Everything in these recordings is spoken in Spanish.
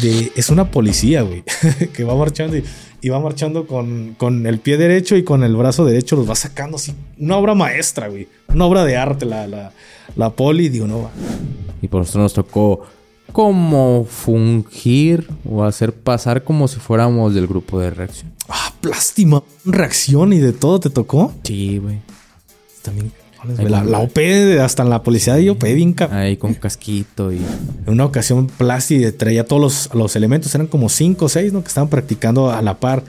de. Es una policía, güey. que va marchando y, va marchando con, con, el pie derecho y con el brazo derecho. Los va sacando así. Una obra maestra, güey. Una obra de arte, la, la, la poli, digo, no. Y por eso nos tocó como fungir o hacer pasar como si fuéramos del grupo de reacción. Ah, plástima, reacción y de todo te tocó. Sí, güey. También la, la, OP, hasta en la policía de OP, bien Ahí con casquito y. En una ocasión, Plasti traía todos los, los, elementos, eran como cinco o seis, ¿no? Que estaban practicando a la par.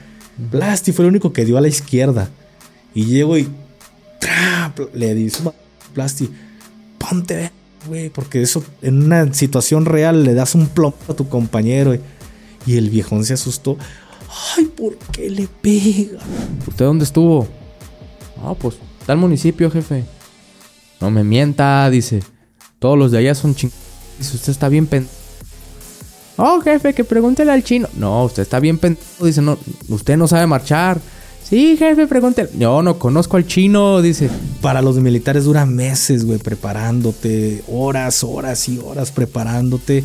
Plasti fue el único que dio a la izquierda. Y llego y. Le dice, Plasti, ponte, güey, porque eso en una situación real le das un plomo a tu compañero. Y el viejón se asustó. Ay, ¿por qué le pega? ¿Usted dónde estuvo? Ah, pues, tal municipio, jefe. No me mienta, dice. Todos los de allá son ching... Dice, usted está bien pen... Oh, jefe, que pregúntele al chino. No, usted está bien pen... Dice, no, usted no sabe marchar. Sí, jefe, pregúntele. No, no conozco al chino, dice. Para los militares dura meses, güey, preparándote. Horas, horas y horas preparándote.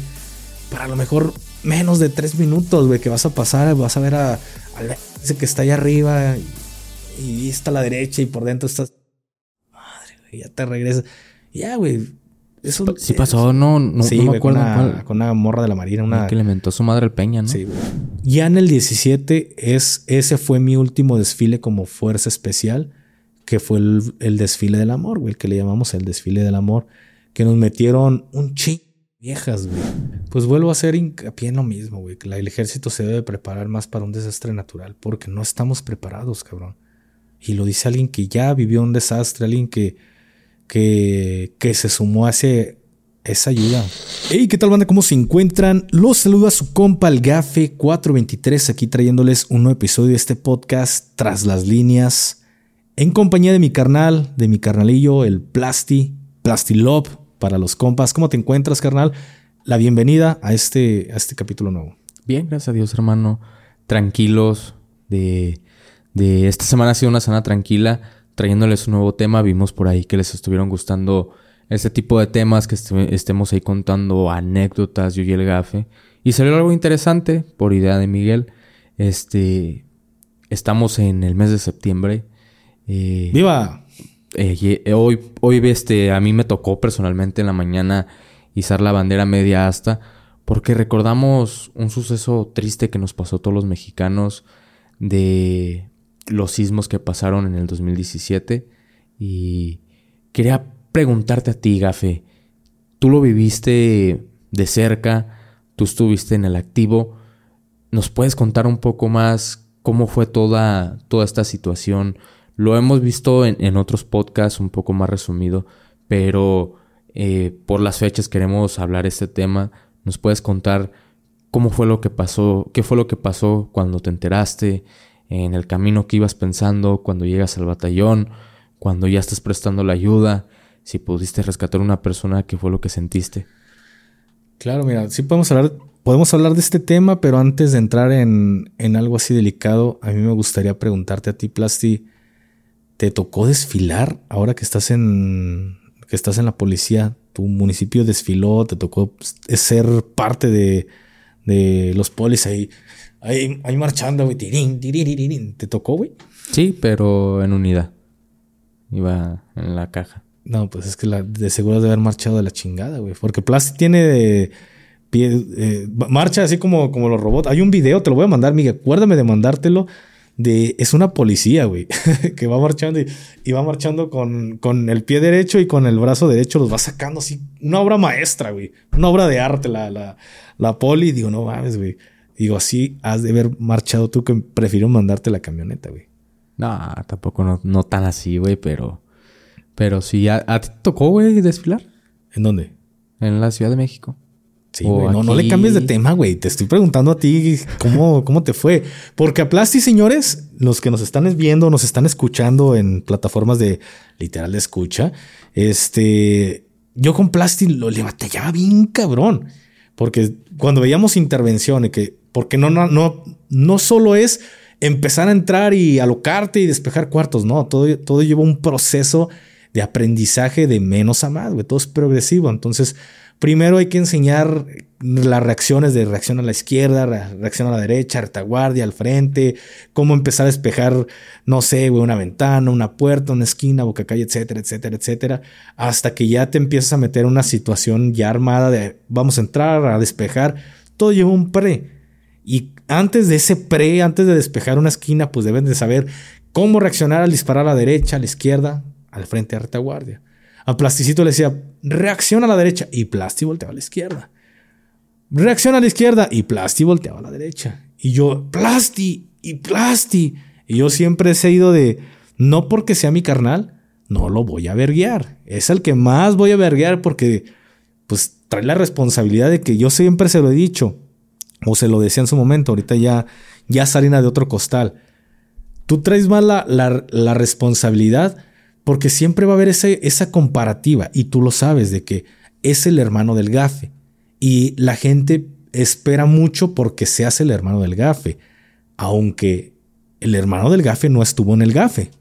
Para lo mejor menos de tres minutos, güey, que vas a pasar, vas a ver a, a que está allá arriba y está a la derecha y por dentro estás ya te regresas. Ya, güey. Eso sí pasó, no, no, sí, me acuerdo. Con una, morra de la marina, una. Que le mentó su madre el Peña, ¿no? Sí, güey. Ya en el 17, es, ese fue mi último desfile como fuerza especial, que fue el, desfile del amor, güey, que le llamamos el desfile del amor, que nos metieron un ching viejas, güey. Pues vuelvo a hacer hincapié en lo mismo, güey, que el ejército se debe preparar más para un desastre natural, porque no estamos preparados, cabrón. Y lo dice alguien que ya vivió un desastre, alguien que que, se sumó a esa ayuda. Hey, ¿qué tal banda? ¿Cómo se encuentran? Los saluda su compa el Gafe 423 aquí trayéndoles un nuevo episodio de este podcast Tras las líneas en compañía de mi carnal, de mi carnalillo, el Plasti, Plasti Love para los compas. ¿Cómo te encuentras, carnal? La bienvenida a este, a este capítulo nuevo. Bien, gracias a Dios, hermano. Tranquilos. De, de esta semana ha sido una semana tranquila trayéndoles un nuevo tema. Vimos por ahí que les estuvieron gustando este tipo de temas, que estemos ahí contando anécdotas, yo y el gafe. Y salió algo interesante por idea de Miguel. Este, estamos en el mes de septiembre. Eh, ¡Viva! Eh, eh, hoy, hoy este, a mí me tocó personalmente en la mañana izar la bandera media asta porque recordamos un suceso triste que nos pasó a todos los mexicanos de los sismos que pasaron en el 2017 y quería preguntarte a ti, Gafe, tú lo viviste de cerca, tú estuviste en el activo, ¿nos puedes contar un poco más cómo fue toda, toda esta situación? Lo hemos visto en, otros podcasts un poco más resumido, pero eh, por las fechas queremos hablar este tema. ¿Nos puedes contar cómo fue lo que pasó? ¿Qué fue lo que pasó cuando te enteraste? En el camino que ibas pensando cuando llegas al batallón, cuando ya estás prestando la ayuda, si pudiste rescatar a una persona, ¿qué fue lo que sentiste? Claro, mira, sí podemos hablar, podemos hablar de este tema, pero antes de entrar en, en algo así delicado, a mí me gustaría preguntarte a ti, Plasti, ¿te tocó desfilar ahora que estás en, que estás en la policía? ¿Tu municipio desfiló? ¿Te tocó ser parte de, de los polis ahí? Ahí, ahí marchando, güey. ¿Te tocó, güey? Sí, pero en unidad. Iba en la caja. No, pues es que la, de seguro de haber marchado de la chingada, güey. Porque Plasti tiene de pie, eh, marcha así como, como los robots. Hay un video, te lo voy a mandar, Miguel. Acuérdame de mandártelo. De, es una policía, güey, que va marchando y, va marchando con, con, el pie derecho y con el brazo derecho, los va sacando así. Una obra maestra, güey. Una obra de arte, la, la, la poli. Digo, no mames, güey. Digo, así has de haber marchado tú que prefiero mandarte la camioneta, güey. No, tampoco no, no tan así, güey, pero... Pero sí, ¿a, ti te tocó, güey, desfilar? ¿En dónde? En la Ciudad de México. Sí, güey. No, no le cambies de tema, güey. Te estoy preguntando a ti cómo, cómo te fue. Porque a Plasti, señores, los que nos están viendo, nos están escuchando en plataformas de literal de escucha, este, yo con Plasti lo le batallaba bien cabrón. Porque cuando veíamos intervenciones que porque no, no, no, no solo es empezar a entrar y alocarte y despejar cuartos, no, todo, todo lleva un proceso de aprendizaje de menos a más, güey, todo es progresivo. Entonces, Primero hay que enseñar las reacciones de reacción a la izquierda, reacción a la derecha, retaguardia, al frente, cómo empezar a despejar, no sé, una ventana, una puerta, una esquina, boca calle, etcétera, etcétera, etcétera, hasta que ya te empiezas a meter una situación ya armada de vamos a entrar, a despejar, todo lleva un pre. Y antes de ese pre, antes de despejar una esquina, pues deben de saber cómo reaccionar al disparar a la derecha, a la izquierda, al frente, a retaguardia. A Plasticito le decía, reacciona a la derecha. Y Plasti volteaba a la izquierda. Reacciona a la izquierda. Y Plasti volteaba a la derecha. Y yo, Plasti y Plasti. Y yo siempre he sido de, no porque sea mi carnal, no lo voy a verguiar. Es el que más voy a verguiar porque, pues, trae la responsabilidad de que yo siempre se lo he dicho. O se lo decía en su momento. Ahorita ya, ya salina de otro costal. Tú traes más la, la responsabilidad porque siempre va a haber esa comparativa y tú lo sabes de que es el hermano del gafe. Y la gente espera mucho porque seas el hermano del gafe, aunque el hermano del gafe no estuvo en el gafe.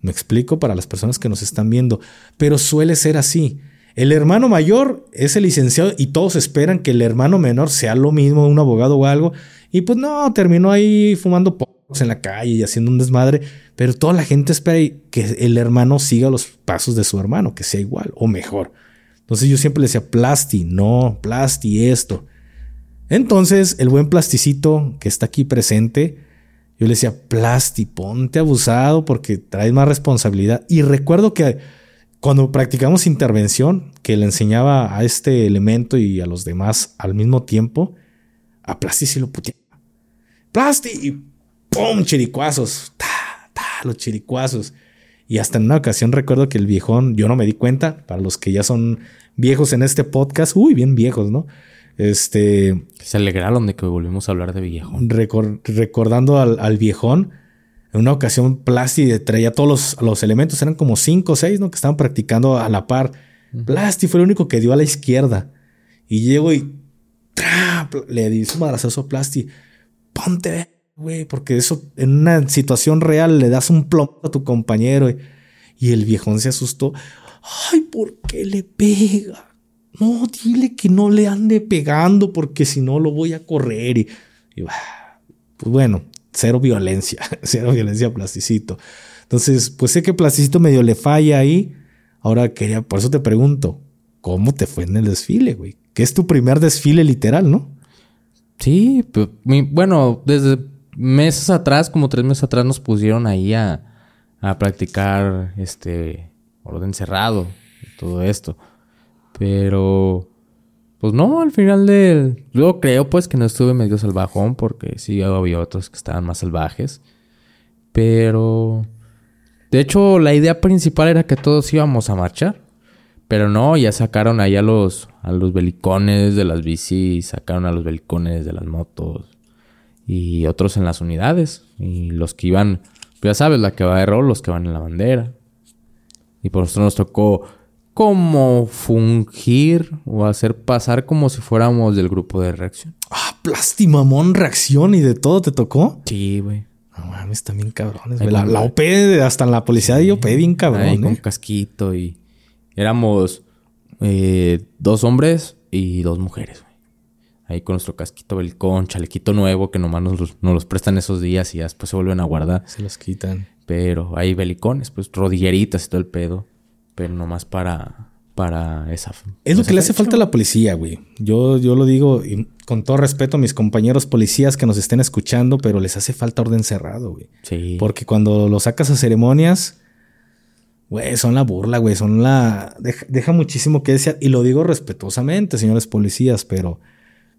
Me explico para las personas que nos están viendo, pero suele ser así. El hermano mayor es el licenciado y todos esperan que el hermano menor sea lo mismo, un abogado o algo, y pues no, terminó ahí fumando en la calle y haciendo un desmadre, pero toda la gente espera que el hermano siga los pasos de su hermano, que sea igual o mejor. Entonces yo siempre le decía, Plasti, no, Plasti, esto. Entonces el buen plasticito que está aquí presente, yo le decía, Plasti, ponte abusado porque traes más responsabilidad. Y recuerdo que cuando practicamos intervención, que le enseñaba a este elemento y a los demás al mismo tiempo, a Plasti sí lo puteaba. Plasti, ¡pum! Chiricuazos. ¡Ta, ta! Los chiricuazos. Y hasta en una ocasión recuerdo que el viejón, yo no me di cuenta, para los que ya son viejos en este podcast, uy, bien viejos, ¿no? Este. Se alegraron de que volvimos a hablar de viejón. recordando al, viejón, en una ocasión Plasti traía todos los, elementos, eran como cinco o seis, ¿no? Que estaban practicando a la par. Plasti fue el único que dio a la izquierda. Y llego y le di su madrazazo a Plasti. Ponte güey, porque eso en una situación real le das un plomo a tu compañero y, el viejón se asustó. Ay, ¿por qué le pega? No, dile que no le ande pegando porque si no lo voy a correr. Y, pues bueno, cero violencia, cero violencia plasticito. Entonces, pues sé que plasticito medio le falla ahí. Ahora quería, por eso te pregunto, ¿cómo te fue en el desfile, güey? Que es tu primer desfile literal, ¿no? Sí, pues, bueno, desde meses atrás, como tres meses atrás, nos pusieron ahí a, a practicar este orden cerrado y todo esto. Pero, pues no, al final del. Yo creo pues que no estuve medio salvajón porque sí había otros que estaban más salvajes. Pero. De hecho, la idea principal era que todos íbamos a marchar. Pero no, ya sacaron ahí a los, a los belicones de las bicis, sacaron a los belicones de las motos y otros en las unidades. Y los que iban, pues ya sabes, la que va de rol, los que van en la bandera. Y por nosotros nos tocó como fungir o hacer pasar como si fuéramos del grupo de reacción. Ah, plastimamón, reacción y de todo te tocó. Sí, güey. No mames, también cabrones. La, la, OP, hasta en la policía de OP, bien cabrón. Ahí con ¿eh? casquito y éramos eh, dos hombres y dos mujeres ahí con nuestro casquito belicón, chalequito nuevo que nomás nos los, los prestan esos días y después se vuelven a guardar. Se los quitan. Pero hay belicones, pues rodilleritas y todo el pedo. Pero nomás para, para esa. Es lo que le hace falta a la policía, güey. Yo, yo lo digo con todo respeto a mis compañeros policías que nos estén escuchando, pero les hace falta orden cerrado, güey. Sí. Porque cuando lo sacas a ceremonias, güey, son la burla, güey. Son la. Deja, deja muchísimo que desear. Y lo digo respetuosamente, señores policías, pero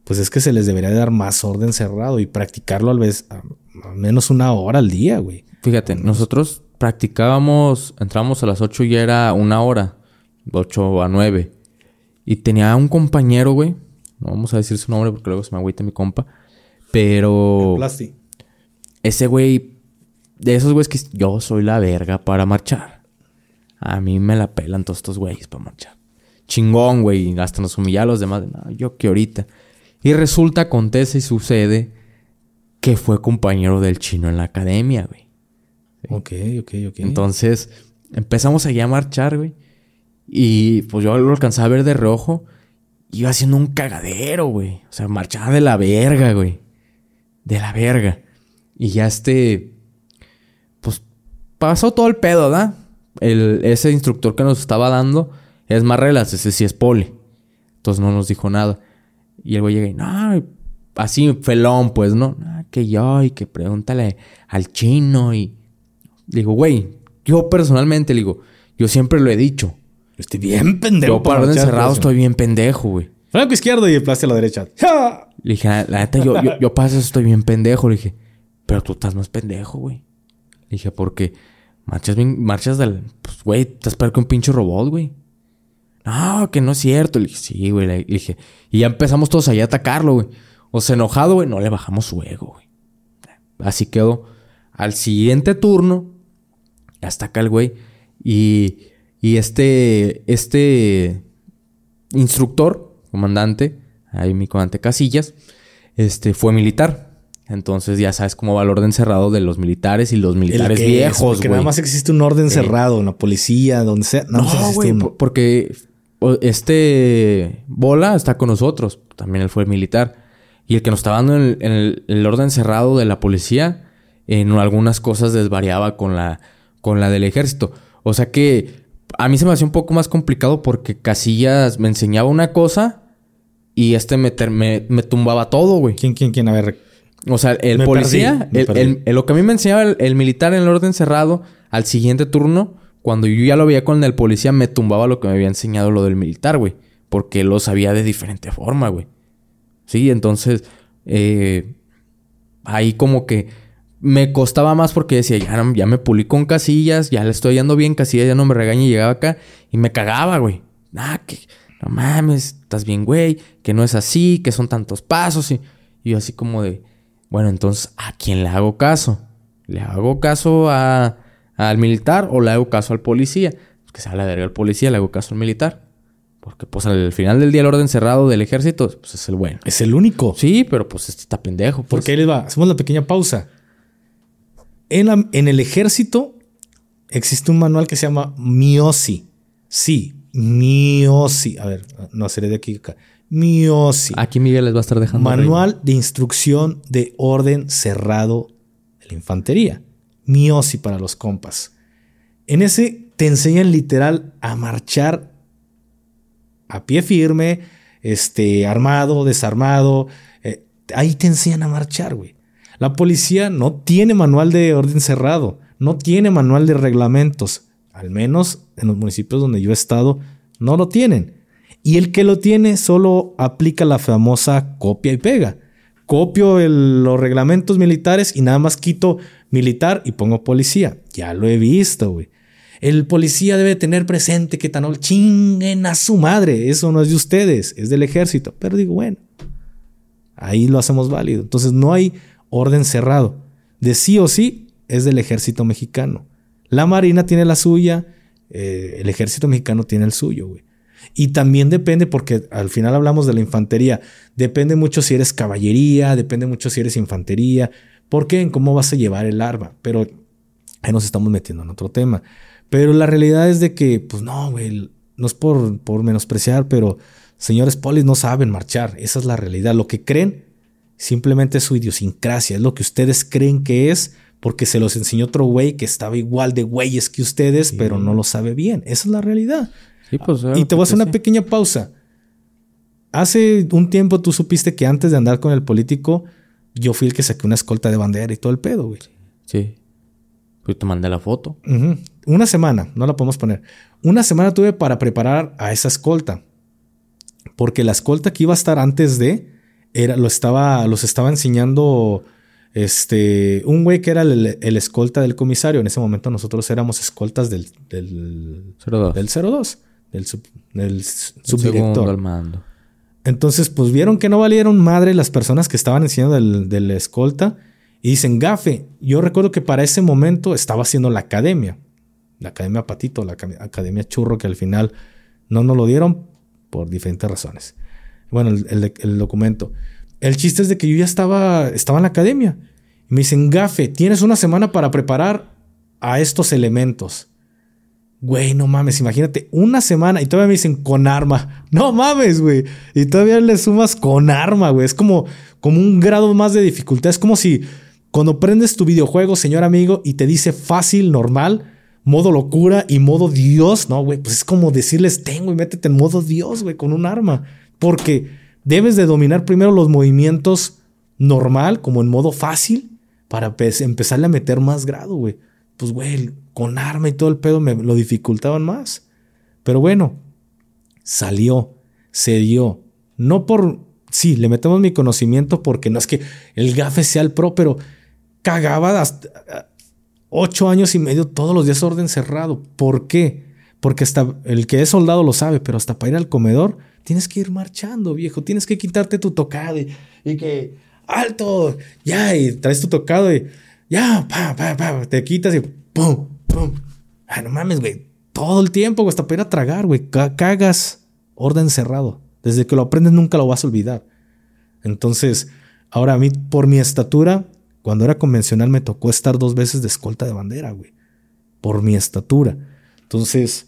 pues es que se les debería dar más orden cerrado y practicarlo al vez al menos una hora al día, güey. Fíjate, nosotros practicábamos, entrábamos a las 8 y era una hora, 8 a 9. Y tenía un compañero, güey, no vamos a decir su nombre porque luego se me agüita mi compa, pero... Plasti. Ese güey, de esos güeyes que yo soy la verga para marchar. A mí me la pelan todos estos güeyes para marchar. Chingón, güey, hasta nos humilla a los demás. No, yo que ahorita. Y resulta, acontece y sucede que fue compañero del chino en la academia, güey. Ok, ok, ok. Entonces empezamos allá a marchar, güey. Y pues yo lo alcanzaba a ver de rojo. iba haciendo un cagadero, güey. O sea, marchaba de la verga, güey. De la verga. Y ya este. Pues pasó todo el pedo, ¿verdad? El, ese instructor que nos estaba dando es más relax, ese sí es poli. Entonces no nos dijo nada. Y el güey llega y, no, así felón, pues, ¿no? Ah, que yo, y que pregúntale al chino. Y digo, güey, yo personalmente le digo, yo siempre lo he dicho. Estoy bien pendejo. Yo para orden encerrado estoy bien pendejo, güey. Franco izquierdo y el plástico a la derecha. Le dije, la, neta, yo, yo, yo para eso estoy bien pendejo. Le dije, pero tú estás más pendejo, güey. Le dije, porque marchas bien, marchas del. Pues, güey, estás peor que un pinche robot, güey. No, que no es cierto. Le dije, sí, güey. Le dije, y ya empezamos todos ahí a atacarlo, güey. O sea, enojado, güey, no le bajamos su ego, güey. Así quedó. Al siguiente turno, hasta acá el güey. Y, y este, este instructor, comandante, ahí mi comandante Casillas, este, fue militar. Entonces ya sabes cómo va el orden cerrado de los militares y los militares viejos, güey. Porque nada más existe un orden cerrado en la policía, donde sea. no, güey, porque este Bola está con nosotros. También él fue militar. Y el que nos estaba dando en el, orden cerrado de la policía, en algunas cosas desvariaba con la, con la del ejército. O sea que a mí se me hacía un poco más complicado porque Casillas me enseñaba una cosa y este me, me, tumbaba todo, güey. ¿Quién, quién, quién? A ver. O sea, el policía, el, lo que a mí me enseñaba el, militar en el orden cerrado, al siguiente turno, cuando yo ya lo veía con el policía, me tumbaba lo que me había enseñado lo del militar, güey. Porque lo sabía de diferente forma, güey. Sí, entonces, eh, ahí como que me costaba más porque decía, ya, ya me pulí con casillas, ya le estoy yendo bien, casillas ya no me regaña y llegaba acá y me cagaba, güey. Ah, que no mames, estás bien, güey, que no es así, que son tantos pasos. Y, y yo así como de, bueno, entonces, ¿a quién le hago caso? ¿Le hago caso a, al militar o le hago caso al policía? Pues que se la verga al policía, le hago caso al militar. Porque pues al final del día el orden cerrado del ejército, pues es el bueno. Es el único. Sí, pero pues este está pendejo. Pues. Porque ahí les va. Hacemos la pequeña pausa. En, en el ejército existe un manual que se llama MIOSI. Sí, MIOSI. A ver, no, seré de aquí acá. MIOSI. Aquí Miguel les va a estar dejando. Manual de instrucción de orden cerrado de la infantería. MIOSI para los compas. En ese te enseñan literal a marchar a pie firme, este, armado, desarmado. Eh, ahí te enseñan a marchar, güey. La policía no tiene manual de orden cerrado, no tiene manual de reglamentos. Al menos en los municipios donde yo he estado, no lo tienen. Y el que lo tiene solo aplica la famosa copia y pega. Copio los reglamentos militares y nada más quito militar y pongo policía. Ya lo he visto, güey. El policía debe tener presente que tan chinguen a su madre. Eso no es de ustedes, es del ejército. Pero digo, bueno, ahí lo hacemos válido. Entonces no hay orden cerrado. De sí o sí es del ejército mexicano. La Marina tiene la suya, eh, el ejército mexicano tiene el suyo, güey. Y también depende, porque al final hablamos de la infantería, depende mucho si eres caballería, depende mucho si eres infantería, porque en cómo vas a llevar el arma. Pero ahí nos estamos metiendo en otro tema. Pero la realidad es de que, pues no, güey, no es por, por menospreciar, pero señores polis no saben marchar. Esa es la realidad. Lo que creen simplemente es su idiosincrasia, es lo que ustedes creen que es porque se los enseñó otro güey que estaba igual de güeyes que ustedes, pero no lo sabe bien. Esa es la realidad. Pues, y te voy a hacer una pequeña pausa. Hace un tiempo tú supiste que antes de andar con el político, yo fui el que saqué una escolta de bandera y todo el pedo, güey. Sí. Pues te mandé la foto. Una semana, no la podemos poner. Una semana tuve para preparar a esa escolta. Porque la escolta que iba a estar antes de, era, lo estaba, los estaba enseñando este, un güey que era el, escolta del comisario. En ese momento nosotros éramos escoltas del, del 02. Del 02, del, del subdirector. Entonces, pues vieron que no valieron madre las personas que estaban enseñando del, del escolta y dicen, gafe, yo recuerdo que para ese momento estaba haciendo la academia, la academia Patito, la academia Churro, que al final no nos lo dieron por diferentes razones. Bueno, el, documento. El chiste es de que yo ya estaba, estaba en la academia. Y me dicen, gafe, tienes una semana para preparar a estos elementos. Güey, no mames, imagínate, una semana y todavía me dicen con arma. No mames, güey. Y todavía le sumas con arma, güey. Es como, como un grado más de dificultad. Es como si cuando prendes tu videojuego, señor amigo, y te dice fácil, normal, modo locura y modo Dios, no, güey, pues es como decirles tengo y métete en modo Dios, güey, con un arma. Porque debes de dominar primero los movimientos normal, como en modo fácil, para empezarle a meter más grado, güey. Pues, güey, con arma y todo el pedo me lo dificultaban más. Pero bueno, salió, se dio. No por, sí, le metemos mi conocimiento porque no es que el gafe sea el pro, pero cagaba hasta ah, ocho años y medio todos los días orden cerrado. ¿Por qué? Porque hasta el que es soldado lo sabe, pero hasta para ir al comedor tienes que ir marchando, viejo. Tienes que quitarte tu tocado y, que alto, ya, y traes tu tocado y ya, pa, pa, pa, te quitas y pum, pum. Ay, no mames, güey. Todo el tiempo, hasta para ir a tragar, güey. Cagas orden cerrado. Desde que lo aprendes nunca lo vas a olvidar. Entonces, ahora a mí, por mi estatura, cuando era convencional me tocó estar dos veces de escolta de bandera, güey. Por mi estatura. Entonces,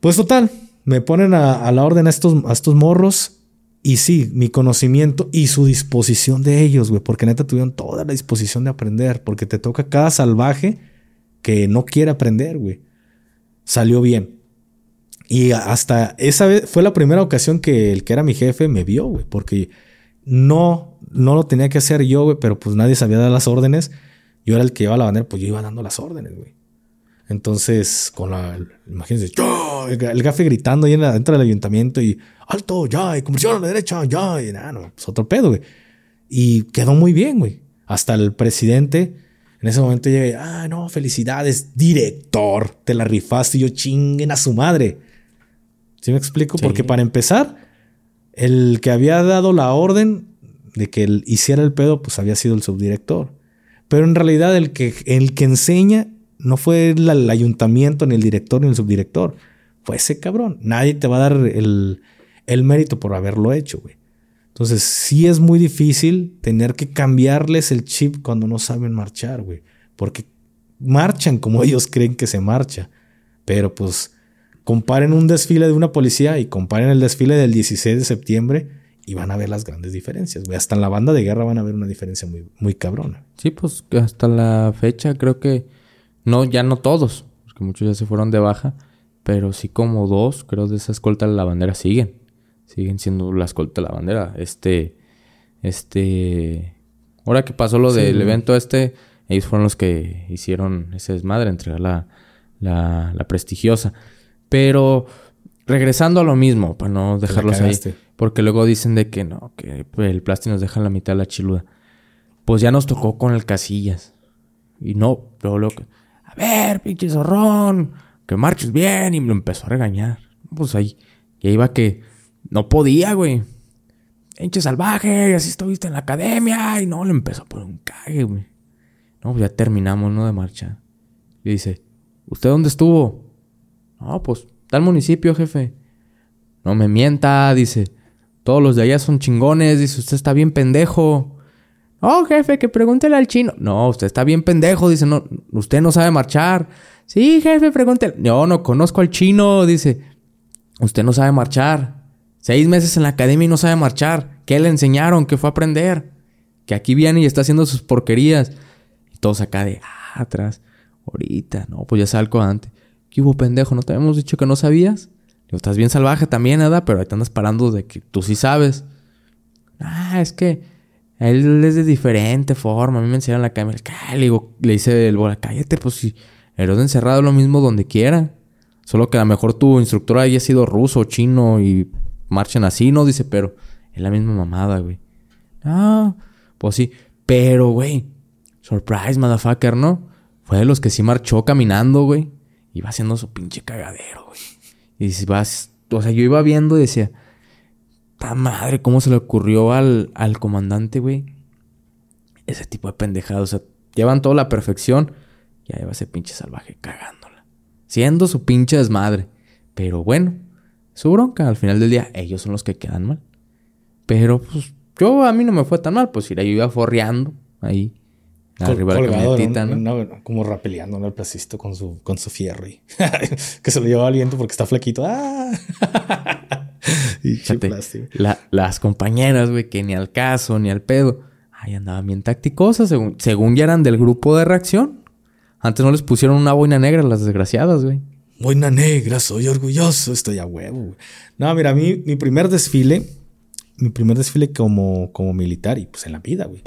pues total, me ponen a, la orden a estos, a estos morros y sí, mi conocimiento y su disposición de ellos, güey, porque neta tuvieron toda la disposición de aprender, porque te toca cada salvaje que no quiere aprender, güey. Salió bien. Y hasta esa vez fue la primera ocasión que el que era mi jefe me vio, güey, porque no, no lo tenía que hacer yo, güey, pero pues nadie sabía dar las órdenes. Yo era el que llevaba la bandera, pues yo iba dando las órdenes, güey. Entonces, con la, imagínense, el, gafe gritando ahí dentro del ayuntamiento y alto, ya, y conversión a la derecha, ya, y nada, no, pues otro pedo, güey. Y quedó muy bien, güey. Hasta el presidente, en ese momento llegué, ah, no, felicidades, director, te la rifaste y yo chinguen a su madre. ¿Sí me explico? Porque para empezar, el que había dado la orden de que él hiciera el pedo, pues había sido el subdirector. Pero en realidad el que, el que enseña no fue el, ayuntamiento, ni el director, ni el subdirector. Fue ese cabrón. Nadie te va a dar el, el mérito por haberlo hecho, güey. Entonces, sí es muy difícil tener que cambiarles el chip cuando no saben marchar, güey. Porque marchan como ellos creen que se marcha. Pero pues comparen un desfile de una policía y comparen el desfile del 16 de septiembre y van a ver las grandes diferencias, güey. Hasta en la banda de guerra van a ver una diferencia muy, muy cabrona. Sí, pues hasta la fecha creo que no, ya no todos, porque muchos ya se fueron de baja, pero sí como dos, creo, de esa escolta de la bandera siguen. Siguen siendo la escolta de la bandera. Este, este, ahora que pasó lo del evento este, ellos fueron los que hicieron ese desmadre, entregar la, la, la prestigiosa. Pero regresando a lo mismo, para no dejarlos ahí, porque luego dicen de que no, que el plástico nos deja la mitad de la chiluda. Pues ya nos tocó con el Casillas. Y no, luego, luego ver, pinche zorrón, que marches bien. Y me lo empezó a regañar. Pues ahí, y ahí iba que no podía, güey. Pinche salvaje, así estuviste en la academia. Y no, le empezó a poner un cague, güey. No, pues ya terminamos, ¿no? De marcha. Y dice, ¿usted dónde estuvo? No, pues, tal municipio, jefe. No me mienta, dice. Todos los de allá son chingones, dice, usted está bien pendejo. Oh, jefe, que pregúntele al chino. No, usted está bien pendejo, dice, no, usted no sabe marchar. Sí, jefe, pregúntele. No, no conozco al chino, dice. Usted no sabe marchar. Seis meses en la academia y no sabe marchar. ¿Qué le enseñaron? ¿Qué fue a aprender? Que aquí viene y está haciendo sus porquerías. Y todos acá de ah, atrás. Ahorita, no, pues ya salgo antes. ¿Qué hubo, pendejo? ¿No te habíamos dicho que no sabías? Digo, estás bien salvaje también, nada, pero ahí te andas parando de que tú sí sabes. Ah, es que él es de diferente forma. A mí me enseñaron la cámara. Le, le dice el bola, cállate, pues si orden encerrado lo mismo donde quiera. Solo que a lo mejor tu instructor haya sido ruso, chino y marchen así, ¿no? Dice, pero es la misma mamada, güey. Ah, pues sí. Pero, güey, surprise, motherfucker, ¿no? Fue de los que sí marchó caminando, güey. Iba haciendo su pinche cagadero, güey. Y si vas, o sea, yo iba viendo y decía, ¡Ta madre! ¿Cómo se le ocurrió al, al comandante, güey? Ese tipo de pendejadas. O sea, llevan toda la perfección. Y ahí va ese pinche salvaje cagándola. Siendo su pinche desmadre. Pero bueno, su bronca. Al final del día, ellos son los que quedan mal. Pero pues yo a mí no me fue tan mal. Pues ir yo iba forreando ahí. arriba de la camionetita, ¿no? Como rapeleando en el placisto con su, con su fierro y que se lo llevaba al viento porque está flequito. ¡Ah! y las compañeras, güey, que ni al caso, ni al pedo. Ahí andaban bien tácticosas, según, según ya eran del grupo de reacción. Antes no les pusieron una boina negra las desgraciadas, güey. Boina negra, soy orgulloso, estoy a huevo. Güey. No, mira, mi, mi primer desfile, mi primer desfile como, como militar y pues en la vida, güey.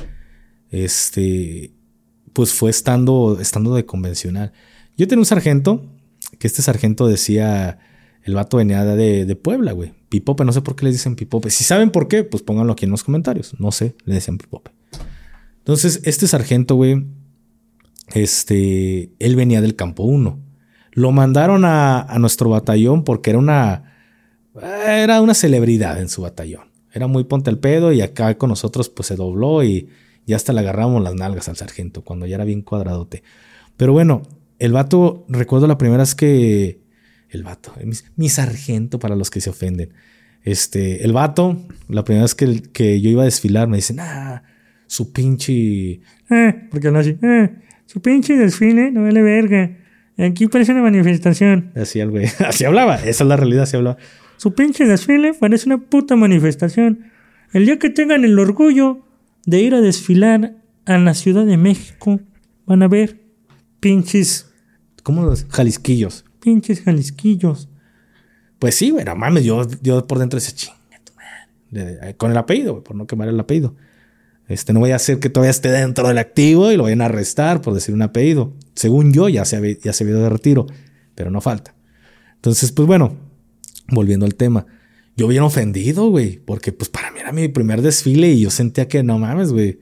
Este, pues fue estando, estando de convencional. Yo tenía un sargento, que este sargento decía, el vato venía de, de Puebla, güey. Pipope, no sé por qué le dicen pipope. Si saben por qué, pues pónganlo aquí en los comentarios. No sé, le decían pipope. Entonces, este sargento, güey, este, él venía del campo 1. Lo mandaron a, a, nuestro batallón porque era una, era una celebridad en su batallón. Era muy ponte el pedo y acá con nosotros pues se dobló y ya hasta le agarramos las nalgas al sargento cuando ya era bien cuadradote. Pero bueno, el vato, recuerdo la primera vez que, el vato, mi, sargento para los que se ofenden. Este, el vato, la primera vez que, que yo iba a desfilar me dicen, ah, su pinche... Eh, porque no así, eh, su pinche desfile no vale verga. Aquí parece una manifestación. Así el güey, así hablaba, esa es la realidad, así hablaba. Su pinche desfile parece una puta manifestación. El día que tengan el orgullo de ir a desfilar a la Ciudad de México, van a ver pinches... ¿Cómo los jalisquillos? Pinches jalisquillos. Pues sí, güey, no mames, yo, yo por dentro ese chinga Con el apellido, por no quemar el apellido. Este, no voy a hacer que todavía esté dentro del activo y lo vayan a arrestar por decir un apellido. Según yo, ya se, había, ya se había de retiro, pero no falta. Entonces, pues bueno, volviendo al tema. Yo bien ofendido, güey, porque pues para mí era mi primer desfile y yo sentía que no mames, güey.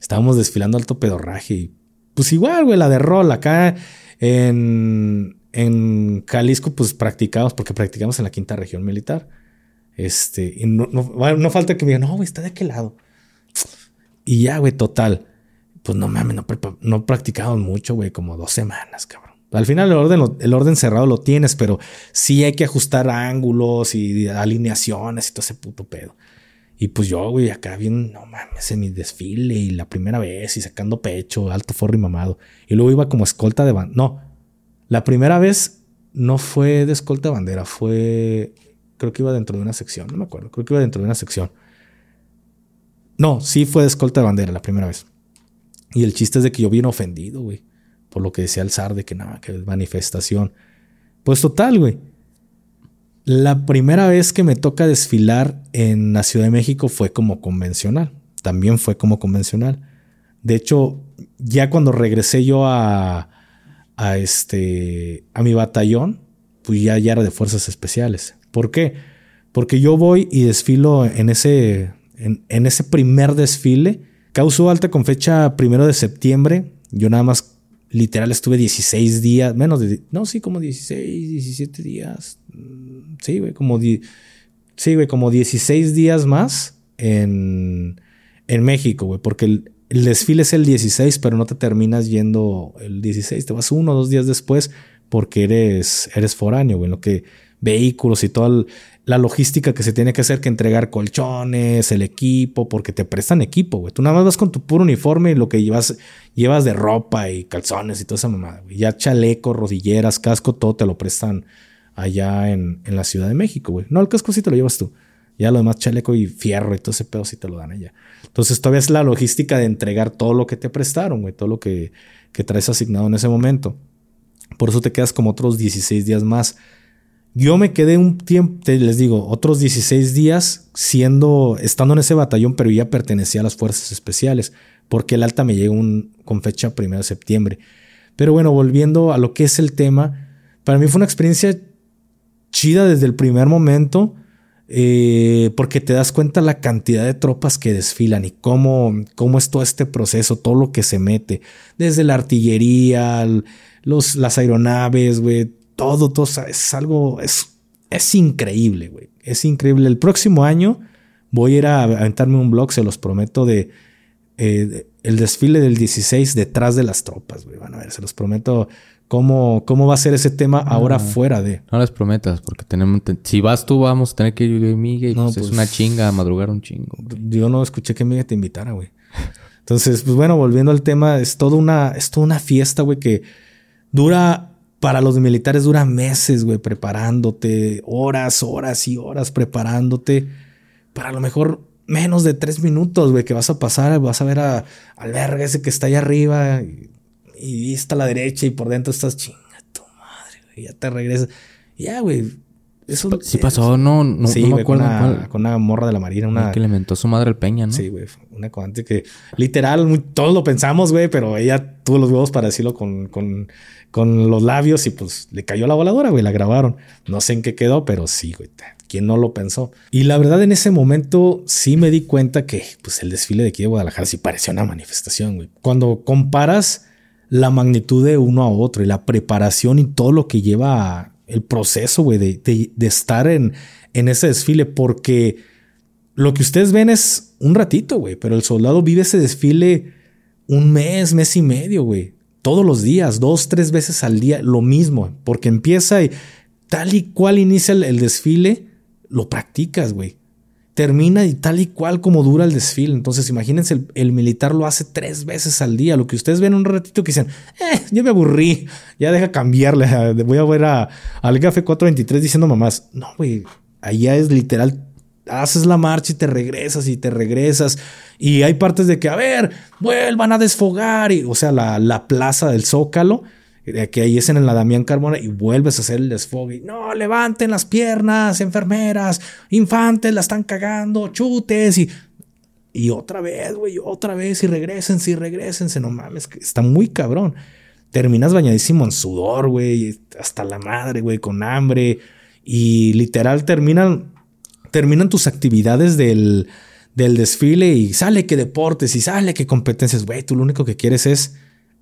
Estábamos desfilando alto pedorraje y pues igual, güey, la de rol acá en, en Jalisco, pues practicamos, porque practicamos en la quinta región militar. Este, y no, falta que me digan, no, güey, está de qué lado. Y ya, güey, total. Pues no mames, no, no practicamos mucho, güey, como dos semanas, cabrón. Al final el orden, el orden cerrado lo tienes, pero sí hay que ajustar ángulos y alineaciones y todo ese puto pedo. Y pues yo, güey, acá bien, no mames, en mi desfile y la primera vez y sacando pecho, alto forro y mamado. Y luego iba como escolta de bandera. No, la primera vez no fue de escolta de bandera, fue. Creo que iba dentro de una sección, no me acuerdo. Creo que iba dentro de una sección. No, sí fue de escolta de bandera la primera vez. Y el chiste es de que yo vine ofendido, güey. Por lo que decía el zar de que nada, que es manifestación. Pues total, güey. La primera vez que me toca desfilar en la Ciudad de México fue como convencional. También fue como convencional. De hecho, ya cuando regresé yo a, a, este, a mi batallón, pues ya, ya era de fuerzas especiales. ¿Por qué? Porque yo voy y desfilo en ese, en, en ese primer desfile. Causó alta con fecha primero de septiembre. Yo nada más literal estuve 16 días, menos de, no, sí, como 16, 17 días. Sí, güey, como, sí, güey, como 16 días más en, en México, güey, porque el, el desfile es el 16, pero no te terminas yendo el 16, te vas uno o dos días después porque eres, eres foráneo, güey, lo que vehículos y toda la logística que se tiene que hacer, que entregar colchones, el equipo, porque te prestan equipo, güey. Tú nada más vas con tu puro uniforme y lo que llevas, llevas de ropa y calzones y toda esa mamada, güey. Ya chaleco, rodilleras, casco, todo te lo prestan allá en, en la Ciudad de México, güey. No, el casco sí te lo llevas tú. Ya lo demás, chaleco y fierro y todo ese pedo sí te lo dan allá. Entonces todavía es la logística de entregar todo lo que te prestaron, güey, todo lo que, que traes asignado en ese momento. Por eso te quedas como otros 16 días más. Yo me quedé un tiempo, les digo, otros 16 días siendo, estando en ese batallón, pero ya pertenecía a las fuerzas especiales, porque el alta me llegó con fecha 1 de septiembre. Pero bueno, volviendo a lo que es el tema, para mí fue una experiencia chida desde el primer momento eh, porque te das cuenta la cantidad de tropas que desfilan y cómo, cómo es todo este proceso, todo lo que se mete, desde la artillería, los, las aeronaves, güey, todo, todo es algo, es, es increíble, güey, es increíble. El próximo año voy a ir a aventarme un blog, se los prometo, de, eh, el desfile del 16 detrás de las tropas, güey, van a ver, se los prometo ¿Cómo, ¿Cómo va a ser ese tema ahora fuera de? No les prometas, porque tenemos... Si vas tú, vamos a tener que ir yo y Miguel. Y pues es una pues, chinga madrugar un chingo. Yo no escuché que Miguel te invitara, güey. Entonces, pues bueno, volviendo al tema, es toda una, es toda una fiesta, güey, que dura, para los militares dura meses, güey, preparándote, horas, horas y horas preparándote, para a lo mejor menos de tres minutos, güey, que vas a pasar, vas a ver a, al verga ese que está ahí arriba y, y está a la derecha y por dentro estás chinga tu madre, güey, ya te regresas. Ya, güey, eso Sí pasó, no, no, sí, no me con, una, cuál. con una morra de la marina, una... Que le mentó su madre el Peña, ¿no? Sí, güey, una comandante que literal, muy- todos lo pensamos, güey, pero ella tuvo los huevos para decirlo con, con, con los labios y pues le cayó la voladora, güey, la grabaron. No sé en qué quedó, pero sí, güey, ¿quién no lo pensó? Y la verdad, en ese momento sí me di cuenta que pues el desfile de aquí de Guadalajara sí parecía una manifestación, güey. Cuando comparas la magnitud de uno a otro y la preparación y todo lo que lleva el proceso, güey, de, de- de estar en, en ese desfile, porque lo que ustedes ven es un ratito, güey, pero el soldado vive ese desfile un mes, mes y medio, güey. Todos los días, dos, tres veces al día, lo mismo, porque empieza y tal y cual inicia el, el desfile, lo practicas, güey. Termina y tal y cual como dura el desfile. Entonces, imagínense, el, el militar lo hace tres veces al día. Lo que ustedes ven un ratito que dicen, eh, ya me aburrí, ya deja cambiarle. Voy a ver a, al Café 423 diciendo mamás. No, güey, allá es literal haces la marcha y te regresas y te regresas. Y hay partes de que, a ver, vuelvan a desfogar. Y, o sea, la, la plaza del Zócalo, que ahí es en la Damián Carmona, y vuelves a hacer el desfogue. No, levanten las piernas, enfermeras, infantes, la están cagando, chutes. Y, y otra vez, güey, otra vez, y regresense, y regresense. No mames, está muy cabrón. Terminas bañadísimo en sudor, güey, hasta la madre, güey, con hambre. Y literal terminan terminan tus actividades del, del desfile y sale que deportes y sale que competencias, güey, tú lo único que quieres es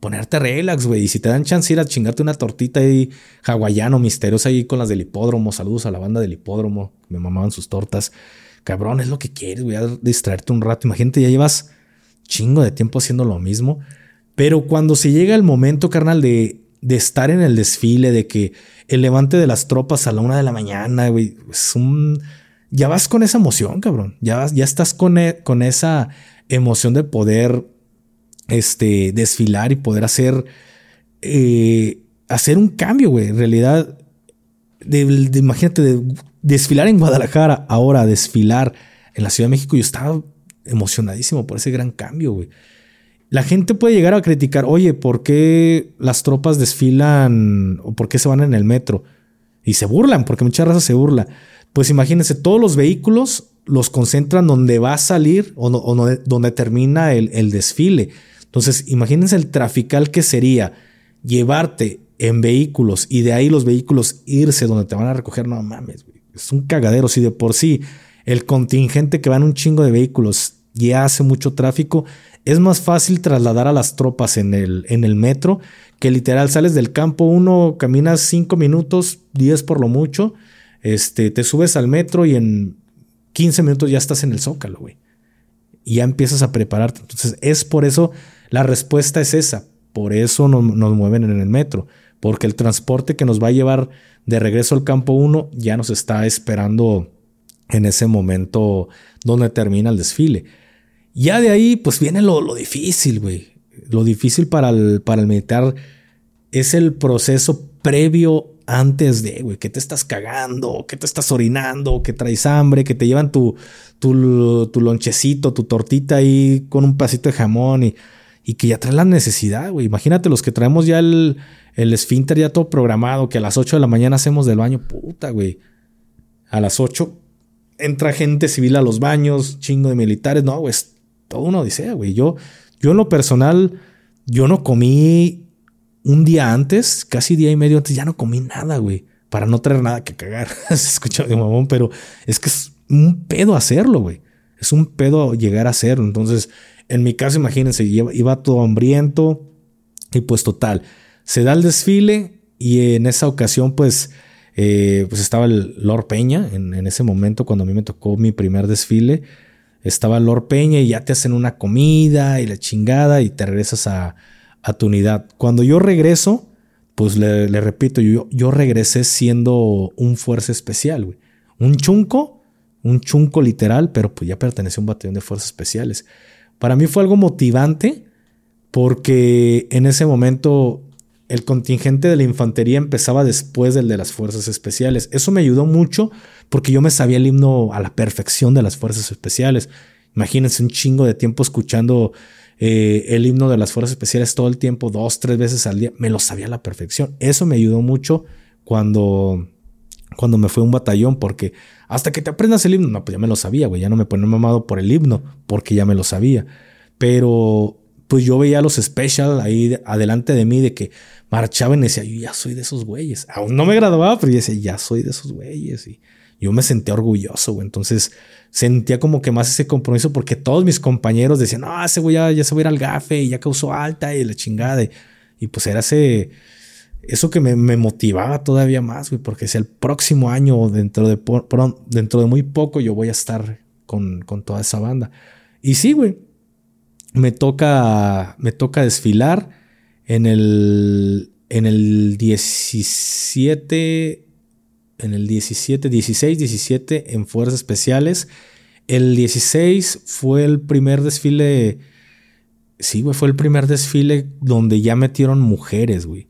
ponerte relax, güey, y si te dan chance ir a chingarte una tortita ahí hawaiano, misteriosa ahí con las del hipódromo, saludos a la banda del hipódromo, me mamaban sus tortas, cabrón, es lo que quieres, güey, a distraerte un rato, imagínate, ya llevas chingo de tiempo haciendo lo mismo, pero cuando se llega el momento, carnal, de, de estar en el desfile, de que el levante de las tropas a la una de la mañana, güey, es un ya vas con esa emoción, cabrón. Ya vas, ya estás con, e- con esa emoción de poder este, desfilar y poder hacer, eh, hacer un cambio, güey. En realidad, de, imagínate, de desfilar en Guadalajara, ahora desfilar en la Ciudad de México, yo estaba emocionadísimo por ese gran cambio, güey. La gente puede llegar a criticar, oye, ¿por qué las tropas desfilan o por qué se van en el metro? Y se burlan, porque mucha raza se burla. Pues imagínense, todos los vehículos los concentran donde va a salir o, donde termina el, el desfile. Entonces, imagínense el trafical que sería llevarte en vehículos y de ahí los vehículos irse donde te van a recoger. No mames, güey. Es un cagadero. Si de por sí el contingente que va en un chingo de vehículos ya hace mucho tráfico, es más fácil trasladar a las tropas en el, en el metro que literal sales del campo uno, caminas cinco minutos, 10 por lo mucho, este, te subes al metro y en 15 minutos ya estás en el zócalo, güey. Y ya empiezas a prepararte. Entonces, es por eso, la respuesta es esa. Por eso nos, nos mueven en el metro. Porque el transporte que nos va a llevar de regreso al campo 1 ya nos está esperando en ese momento donde termina el desfile. Ya de ahí, pues viene lo, lo difícil, güey. Lo difícil para el, para el militar es el proceso previo antes de, güey, que te estás cagando, que te estás orinando, que traes hambre, que te llevan tu, tu, tu lonchecito, tu tortita ahí con un pasito de jamón y, y que ya traes la necesidad, güey. Imagínate los que traemos ya el, el esfínter ya todo programado, que a las 8 de la mañana hacemos del baño, puta, güey. A las 8 entra gente civil a los baños, chingo de militares, no, güey, es todo una odisea, güey. Yo, yo en lo personal, yo no comí un día antes, casi día y medio antes, ya no comí nada, güey, para no traer nada que cagar. Se escucha de mamón, pero es que es un pedo hacerlo, güey. Es un pedo llegar a hacerlo. Entonces, en mi caso, imagínense, iba, todo hambriento y pues total, se da el desfile y en esa ocasión, pues, eh, pues estaba el Lord Peña en, ese momento cuando a mí me tocó mi primer desfile. Estaba Lord Peña y ya te hacen una comida y la chingada y te regresas a, tu unidad. Cuando yo regreso, pues le, le repito, yo, yo regresé siendo un fuerza especial, güey. Un chunco, un chunco literal, pero pues ya pertenecía a un batallón de fuerzas especiales. Para mí fue algo motivante porque en ese momento el contingente de la infantería empezaba después del de las fuerzas especiales. Eso me ayudó mucho porque yo me sabía el himno a la perfección de las fuerzas especiales. Imagínense un chingo de tiempo escuchando eh, el himno de las fuerzas especiales todo el tiempo, dos, tres veces al día. Me lo sabía a la perfección. Eso me ayudó mucho cuando, cuando me fue un batallón porque hasta que te aprendas el himno, no, pues ya me lo sabía, güey. Ya no me ponía mamado por el himno porque ya me lo sabía. Pero pues yo veía los special ahí adelante de mí de que marchaban y decía, yo ya soy de esos güeyes. Aún no me graduaba, pero yo decía, ya soy de esos güeyes. Y yo me sentía orgulloso, güey. Entonces sentía como que más ese compromiso porque todos mis compañeros decían, no, ese güey ya, se va a ir al gafe y ya causó alta y la chingada. Y, pues era ese, eso que me, motivaba todavía más, güey, porque si el próximo año, dentro de, dentro de muy poco, yo voy a estar con, con toda esa banda. Y sí, güey, me toca, me toca desfilar en el, en el 17, en el 17, 16, 17 en Fuerzas Especiales. El 16 fue el primer desfile, sí, güey, fue el primer desfile donde ya metieron mujeres, güey.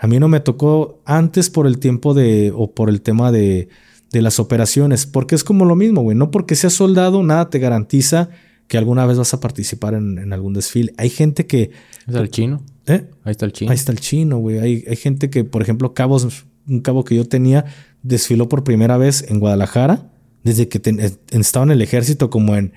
A mí no me tocó antes por el tiempo de, o por el tema de, de las operaciones, porque es como lo mismo, güey. No porque seas soldado, nada te garantiza que alguna vez vas a participar en, algún desfile. Hay gente que... ¿Ahí está el chino? ¿Eh? Ahí está el chino. Ahí está el chino, güey. Hay, hay gente que, por ejemplo, cabos, un cabo que yo tenía, desfiló por primera vez en Guadalajara, desde que estaba en el ejército como en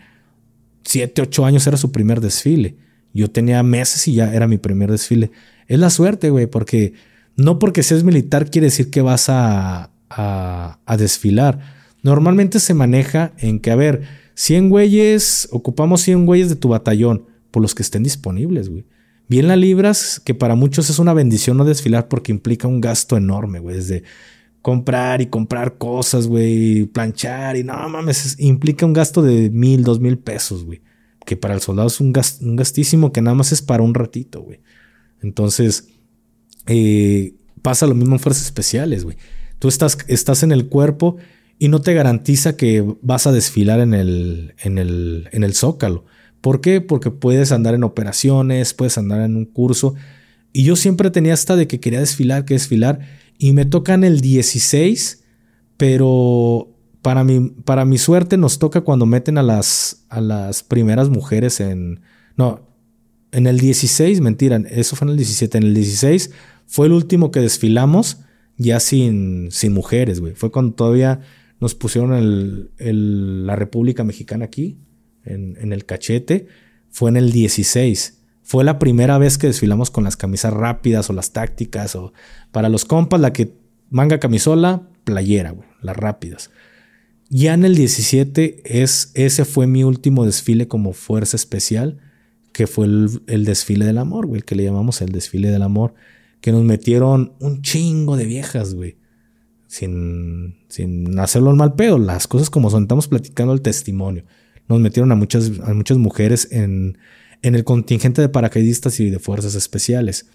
7, 8 años era su primer desfile. Yo tenía meses y ya era mi primer desfile. Es la suerte, güey, porque no porque seas militar quiere decir que vas a, a, desfilar. Normalmente se maneja en que, a ver, 100 güeyes, ocupamos 100 güeyes de tu batallón, por los que estén disponibles, güey. Bien la libras, que para muchos es una bendición no desfilar porque implica un gasto enorme, güey. Desde comprar y comprar cosas, güey, planchar y no mames, implica un gasto de mil, dos mil pesos, güey. Que para el soldado es un, un gastísimo que nada más es para un ratito, güey. Entonces, eh, pasa lo mismo en fuerzas especiales, güey. Tú estás, estás en el cuerpo y no te garantiza que vas a desfilar en el, en el, en el zócalo. ¿Por qué? Porque puedes andar en operaciones, puedes andar en un curso. Y yo siempre tenía hasta de que quería desfilar, que desfilar. Y me tocan el 16, pero para mi, para mi suerte nos toca cuando meten a las, a las primeras mujeres en... No, en el 16, mentira, eso fue en el 17. En el 16 fue el último que desfilamos ya sin, sin mujeres, güey. Fue cuando todavía nos pusieron el, la República Mexicana aquí, en, el cachete, fue en el 16. Fue la primera vez que desfilamos con las camisas rápidas o las tácticas o para los compas la que manga camisola, playera, güey, las rápidas. Ya en el 17 es, ese fue mi último desfile como fuerza especial, que fue el, desfile del amor, güey, el que le llamamos el desfile del amor, que nos metieron un chingo de viejas, güey sin, sin hacerlo al mal pedo, las cosas como son, estamos platicando el testimonio. Nos metieron a muchas, a muchas mujeres en, en el contingente de paracaidistas y de fuerzas especiales.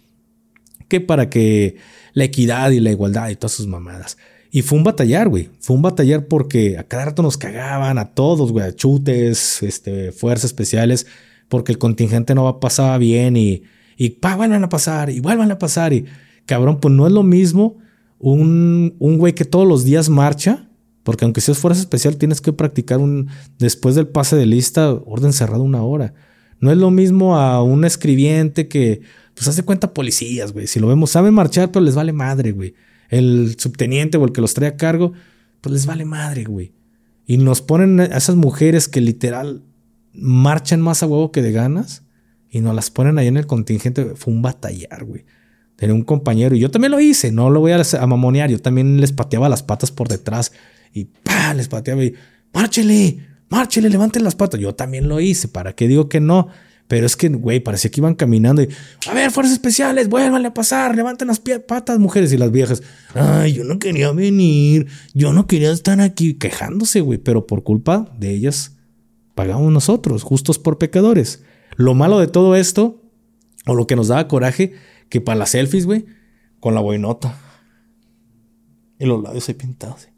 Que para que la equidad y la igualdad y todas sus mamadas. Y fue un batallar, güey. Fue un batallar porque a cada rato nos cagaban a todos, güey, a chutes, este, fuerzas especiales, porque el contingente no pasaba bien y, y pa, vuelvan a pasar y vuelvan a pasar. Y cabrón, pues no es lo mismo un, un güey que todos los días marcha, porque aunque seas fuerza especial, tienes que practicar un, después del pase de lista, orden cerrado una hora. No es lo mismo a un escribiente que, pues hace cuenta policías, güey. Si lo vemos, saben marchar, pero les vale madre, güey. El subteniente o el que los trae a cargo, pues les vale madre, güey. Y nos ponen a esas mujeres que literal marchan más a huevo que de ganas y nos las ponen ahí en el contingente. Fue un batallar, güey. Tenía un compañero y yo también lo hice, no lo voy a, mamonear. Yo también les pateaba las patas por detrás y les pateaba y ¡márchele! ¡márchele! Levanten las patas. Yo también lo hice, ¿para qué digo que no? Pero es que, güey, parecía que iban caminando y, a ver, fuerzas especiales, vuélvanle a pasar, levanten las patas, mujeres y las viejas. Ay, yo no quería venir, yo no quería estar aquí quejándose, güey, pero por culpa de ellas pagamos nosotros, justos por pecadores. Lo malo de todo esto, o lo que nos daba coraje, que para las selfies, güey, con la boinota. Y los labios ahí pintados.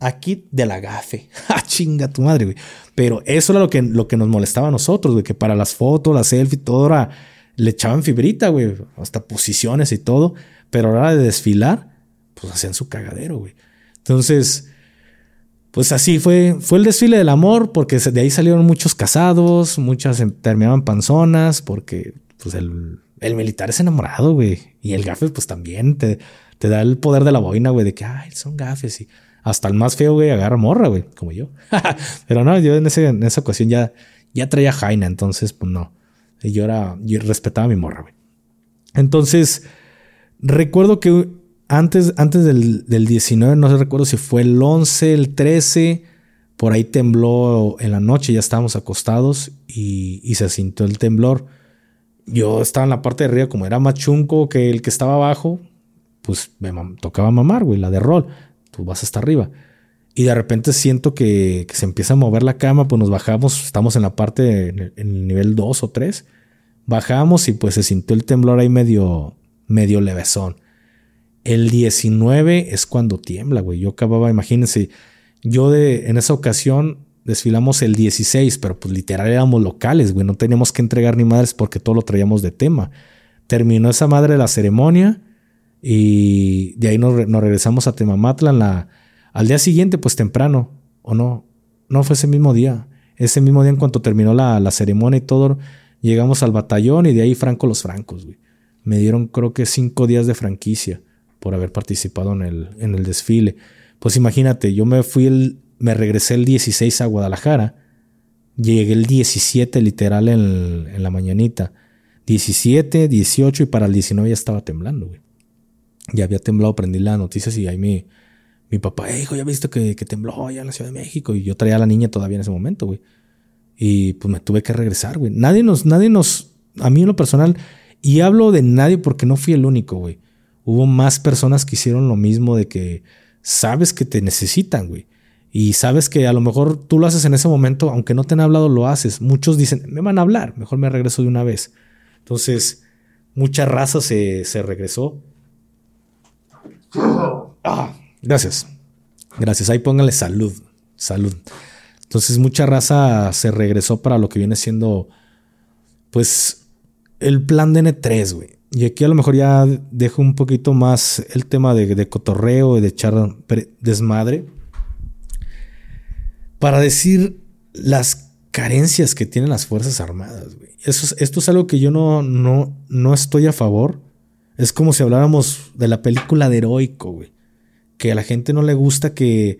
aquí de la gafe. ¡Ah, chinga tu madre, güey! Pero eso era lo que, lo que nos molestaba a nosotros, güey, que para las fotos, las selfies, todo era, le echaban fibrita, güey, hasta posiciones y todo, pero a la hora de desfilar, pues hacían su cagadero, güey. Entonces, pues así fue, fue el desfile del amor, porque de ahí salieron muchos casados, muchas terminaban panzonas, porque pues el, el militar es enamorado, güey, y el gafe pues también te, te da el poder de la boina, güey, de que, ay, son gafes y hasta el más feo, güey, agarra morra, güey, como yo. Pero no, yo en, ese, en esa ocasión ya, ya traía jaina, entonces, pues no. Yo era, yo respetaba a mi morra, güey. Entonces, recuerdo que antes, antes del, del 19, no recuerdo si fue el 11, el 13, por ahí tembló en la noche, ya estábamos acostados y, y se sintió el temblor. Yo estaba en la parte de arriba, como era más chunco que el que estaba abajo, pues me tocaba mamar, güey, la de rol tú vas hasta arriba. Y de repente siento que, se empieza a mover la cama, pues nos bajamos, estamos en la parte, en el, nivel 2 o 3. Bajamos y pues se sintió el temblor ahí medio, medio levesón. El 19 es cuando tiembla, güey. Yo acababa, imagínense, yo de, en esa ocasión desfilamos el 16, pero pues literal éramos locales, güey. No teníamos que entregar ni madres porque todo lo traíamos de tema. Terminó esa madre la ceremonia y de ahí nos, regresamos a Temamatla la, al día siguiente, pues temprano, o no, no fue ese mismo día. Ese mismo día, en cuanto terminó la, ceremonia y todo, llegamos al batallón y de ahí Franco los Francos, güey. Me dieron creo que cinco días de franquicia por haber participado en el, en el desfile. Pues imagínate, yo me fui el, me regresé el 16 a Guadalajara, llegué el 17 literal en, la mañanita. 17, 18 y para el 19 ya estaba temblando, güey ya había temblado, prendí las noticias y ahí mi, mi papá, hijo, ya viste que, que, tembló allá en la Ciudad de México. Y yo traía a la niña todavía en ese momento, güey. Y pues me tuve que regresar, güey. Nadie nos, nadie nos, a mí en lo personal, y hablo de nadie porque no fui el único, güey. Hubo más personas que hicieron lo mismo de que sabes que te necesitan, güey. Y sabes que a lo mejor tú lo haces en ese momento, aunque no te han hablado, lo haces. Muchos dicen, me van a hablar, mejor me regreso de una vez. Entonces, mucha raza se, se regresó. Ah, gracias. Gracias. Ahí póngale salud. Salud. Entonces, mucha raza se regresó para lo que viene siendo, pues, el plan de N3, güey. Y aquí a lo mejor ya dejo un poquito más el tema de, de cotorreo y de echar desmadre. Para decir las carencias que tienen las Fuerzas Armadas. Eso esto es algo que yo no, no, no estoy a favor. Es como si habláramos de la película de heroico, güey. Que a la gente no le gusta que,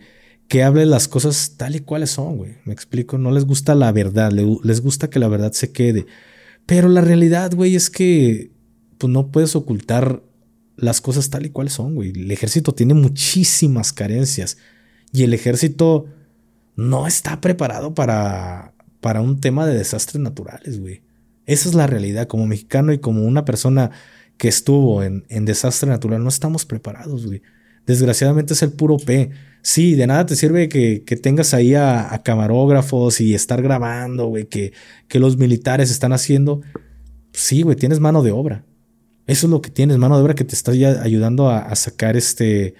que hable las cosas tal y cuales son, güey. Me explico, no les gusta la verdad, les gusta que la verdad se quede. Pero la realidad, güey, es que pues no puedes ocultar las cosas tal y cuales son, güey. El ejército tiene muchísimas carencias y el ejército no está preparado para, para un tema de desastres naturales, güey. Esa es la realidad como mexicano y como una persona que estuvo en, desastre natural, no estamos preparados, güey. Desgraciadamente es el puro P. Sí, de nada te sirve que, tengas ahí a, camarógrafos y estar grabando, güey, que, que los militares están haciendo. Sí, güey, tienes mano de obra. Eso es lo que tienes, mano de obra que te está ya ayudando a, sacar este,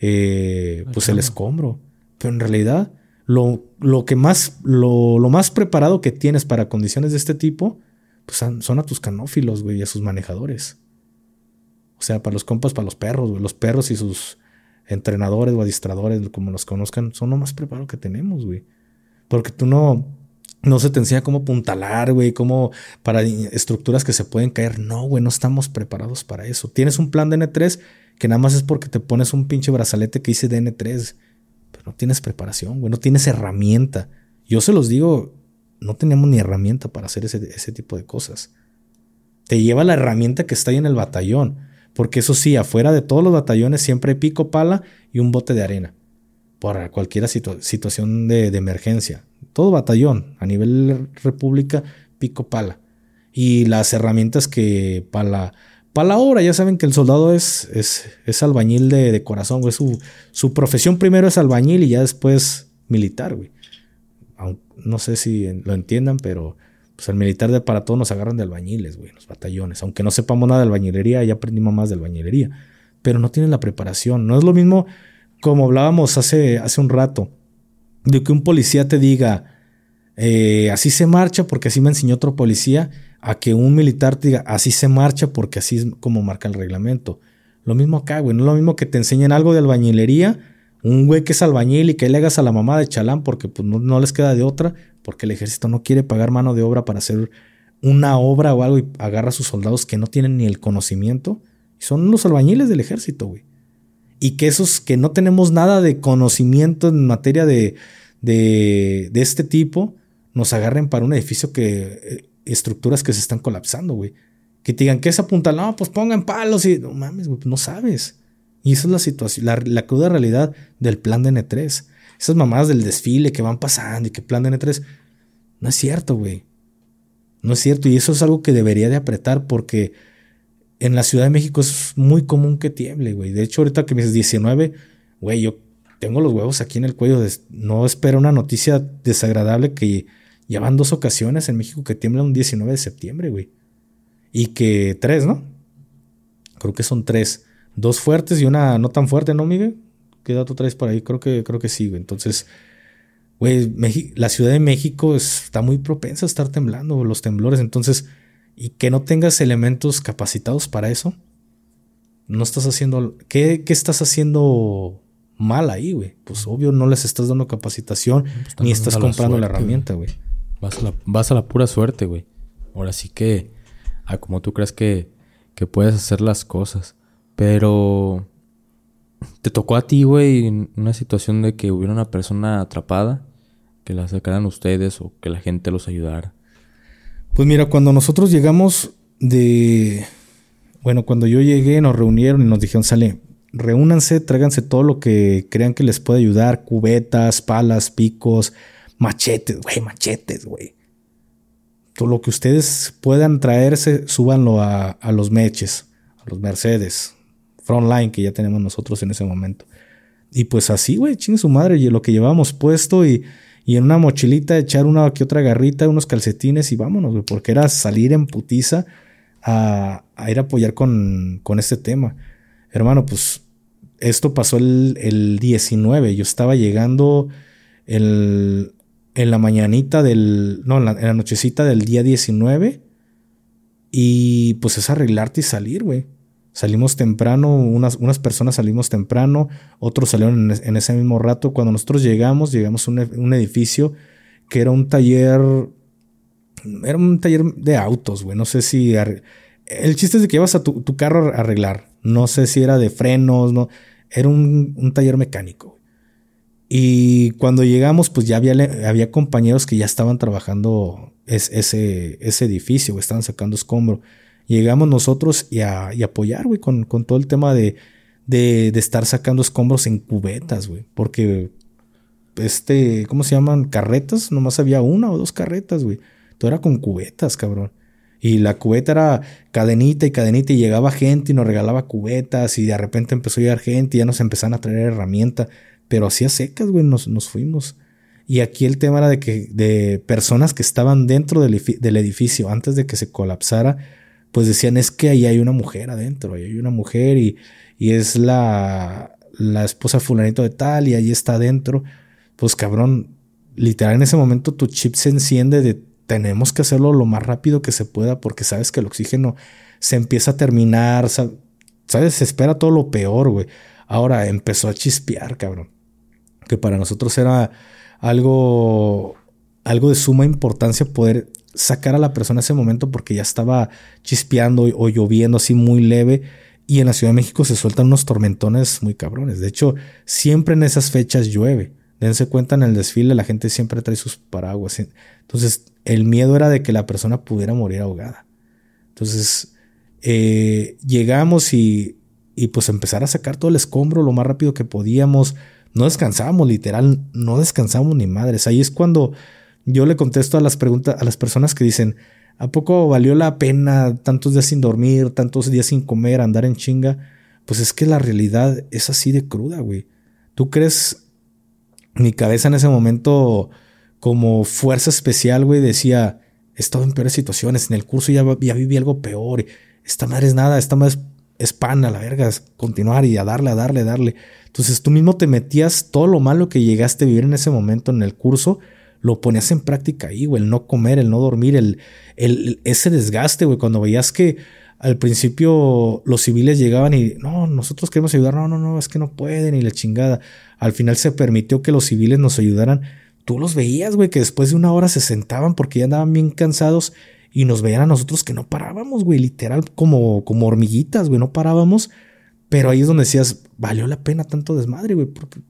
eh, pues el escombro. Pero en realidad, lo, lo que más, lo, lo, más preparado que tienes para condiciones de este tipo, pues son a tus canófilos, güey, y a sus manejadores. O sea, para los compas, para los perros, Los perros y sus entrenadores o adiestradores, como los conozcan, son lo más preparado que tenemos, güey. Porque tú no, no se te enseña cómo puntalar, güey, cómo para estructuras que se pueden caer. No, güey, no estamos preparados para eso. Tienes un plan de N3 que nada más es porque te pones un pinche brazalete que dice de N3, pero no tienes preparación, güey, no tienes herramienta. Yo se los digo, no tenemos ni herramienta para hacer ese, ese tipo de cosas. Te lleva la herramienta que está ahí en el batallón. Porque eso sí, afuera de todos los batallones siempre hay pico, pala y un bote de arena. Para cualquier situación de, emergencia. Todo batallón, a nivel república, pico, pala. Y las herramientas que para la, para la obra, ya saben que el soldado es, es, albañil de, corazón, güey. Su, su profesión primero es albañil y ya después militar, güey. No sé si lo entiendan, pero pues el militar de para todos nos agarran de albañiles, güey, los batallones. Aunque no sepamos nada de albañilería, ya aprendimos más de albañilería. Pero no tienen la preparación. No es lo mismo como hablábamos hace, hace un rato, de que un policía te diga, eh, así se marcha porque así me enseñó otro policía, a que un militar te diga, así se marcha porque así es como marca el reglamento. Lo mismo acá, güey, no es lo mismo que te enseñen algo de albañilería, un güey que es albañil y que le hagas a la mamá de chalán porque pues, no, les queda de otra, porque el ejército no quiere pagar mano de obra para hacer una obra o algo y agarra a sus soldados que no tienen ni el conocimiento. Son los albañiles del ejército, güey. Y que esos que no tenemos nada de conocimiento en materia de, de, este tipo, nos agarren para un edificio que. Eh, estructuras que se están colapsando, güey. Que te digan que es apuntal, no, pues pongan palos y. No mames, güey, no sabes. Y esa es la situación, la, la cruda realidad del plan de N3. Esas mamadas del desfile que van pasando y que plan de N3. No es cierto, güey. No es cierto. Y eso es algo que debería de apretar porque en la Ciudad de México es muy común que tiemble, güey. De hecho, ahorita que me dices 19, güey, yo tengo los huevos aquí en el cuello. no espero una noticia desagradable que ya van dos ocasiones en México que tiembla un 19 de septiembre, güey. Y que tres, ¿no? Creo que son tres. Dos fuertes y una no tan fuerte, ¿no, Miguel? ¿Qué dato traes por ahí? Creo que, creo que sí, güey. Entonces, güey, la Ciudad de México está muy propensa a estar temblando, los temblores. Entonces, y que no tengas elementos capacitados para eso, no estás haciendo. ¿Qué, qué estás haciendo mal ahí, güey? Pues obvio, no les estás dando capacitación pues ni estás comprando la, herramienta, güey. Vas, a la, vas a la pura suerte, güey. Ahora sí que, a como tú crees que, que puedes hacer las cosas. Pero te tocó a ti, güey, una situación de que hubiera una persona atrapada, que la sacaran ustedes o que la gente los ayudara. Pues mira, cuando nosotros llegamos de... Bueno, cuando yo llegué nos reunieron y nos dijeron, sale, reúnanse, tráiganse todo lo que crean que les puede ayudar, cubetas, palas, picos, machetes, güey, machetes, güey. Todo lo que ustedes puedan traerse, súbanlo a, a los meches, a los Mercedes, Frontline que ya tenemos nosotros en ese momento. Y pues así, güey, chingue su madre, lo que llevábamos puesto y y en una mochilita echar una que otra garrita, unos calcetines y vámonos, güey, porque era salir en putiza a, ir a apoyar con, con, este tema. Hermano, pues esto pasó el, el 19, yo estaba llegando el, en la mañanita del, no, en la, en la nochecita del día 19 y pues es arreglarte y salir, güey. Salimos temprano, unas, unas personas salimos temprano, otros salieron en, ese mismo rato. Cuando nosotros llegamos, llegamos a un, edificio que era un taller, era un taller de autos, güey. No sé si... El chiste es de que ibas a tu, carro a arreglar. No sé si era de frenos, no. Era un, taller mecánico. Y cuando llegamos, pues ya había, había compañeros que ya estaban trabajando ese, ese edificio, estaban sacando escombro llegamos nosotros y a, apoyar, güey, con, todo el tema de, de, estar sacando escombros en cubetas, güey. Porque, este, ¿cómo se llaman? Carretas, nomás había una o dos carretas, güey. Todo era con cubetas, cabrón. Y la cubeta era cadenita y cadenita y llegaba gente y nos regalaba cubetas y de repente empezó a llegar gente y ya nos empezaron a traer herramientas. Pero hacía secas, güey, nos, nos fuimos. Y aquí el tema era de que de personas que estaban dentro del edificio antes de que se colapsara, pues decían, es que ahí hay una mujer adentro, ahí hay una mujer y, y es la, la esposa fulanito de tal y ahí está adentro. Pues cabrón, literal en ese momento tu chip se enciende de tenemos que hacerlo lo más rápido que se pueda porque sabes que el oxígeno se empieza a terminar, sabes, se espera todo lo peor, güey. Ahora empezó a chispear, cabrón. Que para nosotros era algo, algo de suma importancia poder sacar a la persona ese momento porque ya estaba chispeando o lloviendo así muy leve. Y en la Ciudad de México se sueltan unos tormentones muy cabrones. De hecho, siempre en esas fechas llueve. Dense cuenta en el desfile, la gente siempre trae sus paraguas. Entonces, el miedo era de que la persona pudiera morir ahogada. Entonces, eh, llegamos y, y pues empezar a sacar todo el escombro lo más rápido que podíamos. No descansábamos, literal, no descansábamos ni madres. Ahí es cuando yo le contesto a las preguntas, a las personas que dicen, ¿a poco valió la pena tantos días sin dormir, tantos días sin comer, andar en chinga? Pues es que la realidad es así de cruda, güey. ¿Tú crees? Mi cabeza en ese momento, como fuerza especial, güey, decía, he estado en peores situaciones, en el curso ya, ya viví algo peor, esta madre es nada, esta madre es es pan a la verga, continuar y a darle, a darle, a darle. Entonces tú mismo te metías todo lo malo que llegaste a vivir en ese momento en el curso, lo ponías en práctica ahí, güey, el no comer, el no dormir, el, el ese desgaste, güey, cuando veías que al principio los civiles llegaban y no, nosotros queremos ayudar, no, no, no, es que no pueden y la chingada. Al final se permitió que los civiles nos ayudaran. Tú los veías, güey, que después de una hora se sentaban porque ya andaban bien cansados y nos veían a nosotros que no parábamos, güey, literal como, como hormiguitas, güey, no parábamos. Pero ahí es donde decías, valió la pena tanto desmadre, güey, porque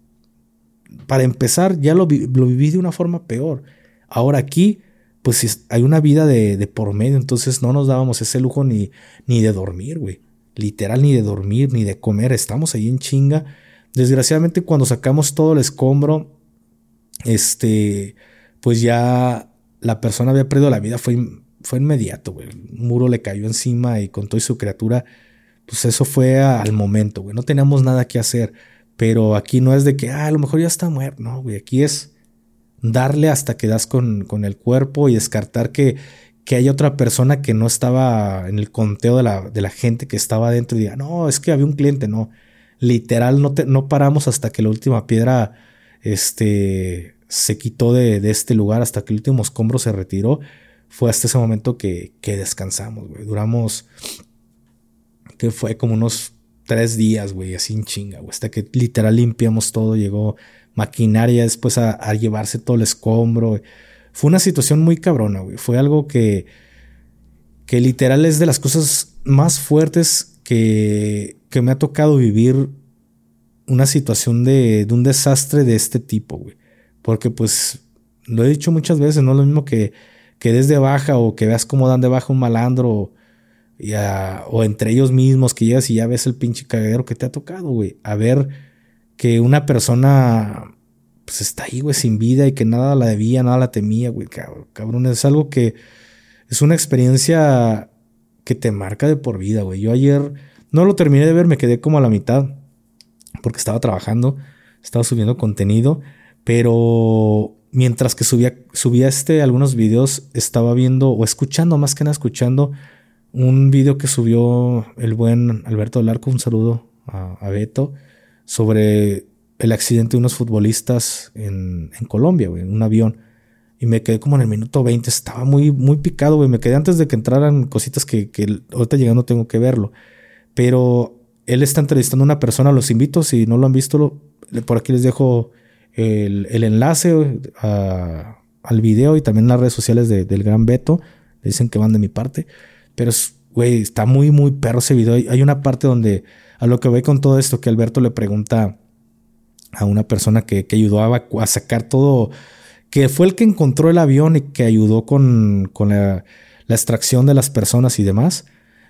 para empezar ya lo, lo viví de una forma peor. Ahora aquí pues hay una vida de, por medio, entonces no nos dábamos ese lujo ni, ni de dormir, güey. Literal, ni de dormir, ni de comer, estamos ahí en chinga. Desgraciadamente cuando sacamos todo el escombro, este, pues ya la persona había perdido la vida, fue, fue inmediato, güey. Un muro le cayó encima y con toda su criatura, pues eso fue al momento, güey. No teníamos nada que hacer, pero aquí no es de que, ah, a lo mejor ya está muerto, no, güey. Aquí es darle hasta que das con, con el cuerpo y descartar que, que otra persona que no estaba en el conteo de la, de la gente que estaba adentro y diga, no, es que había un cliente, no. Literal, no, te, no paramos hasta que la última piedra este, se quitó de, de, este lugar, hasta que el último escombro se retiró. Fue hasta ese momento que, que descansamos, güey. Duramos, que fue como unos tres días, güey, así en chinga, güey. Hasta que literal limpiamos todo, llegó maquinaria después a, llevarse todo el escombro. Fue una situación muy cabrona, güey. Fue algo que, que literal es de las cosas más fuertes que, que me ha tocado vivir una situación de, de un desastre de este tipo, güey. Porque pues lo he dicho muchas veces, no es lo mismo que, que des de baja o que veas cómo dan de baja un malandro o, entre ellos mismos que llegas y ya ves el pinche cagadero que te ha tocado, güey. A ver que una persona pues está ahí, güey, sin vida y que nada la debía, nada la temía, güey, cabrón, es algo que es una experiencia que te marca de por vida, güey. Yo ayer no lo terminé de ver, me quedé como a la mitad porque estaba trabajando, estaba subiendo contenido, pero mientras que subía, subía este, algunos videos, estaba viendo o escuchando, más que nada escuchando, un video que subió el buen Alberto Larco, un saludo a, Beto, sobre el accidente de unos futbolistas en, Colombia, en un avión. Y me quedé como en el minuto 20, estaba muy, muy picado, güey. Me quedé antes de que entraran cositas que, que ahorita llegando tengo que verlo. Pero él está entrevistando a una persona, los invito, si no lo han visto, por aquí les dejo el, el enlace al video y también las redes sociales del gran Beto. Le dicen que van de mi parte. Pero, güey, está muy, muy perro ese video. Hay una parte donde a lo que voy con todo esto, que Alberto le pregunta a una persona que, ayudó a, sacar todo, que fue el que encontró el avión y que ayudó con, la, extracción de las personas y demás.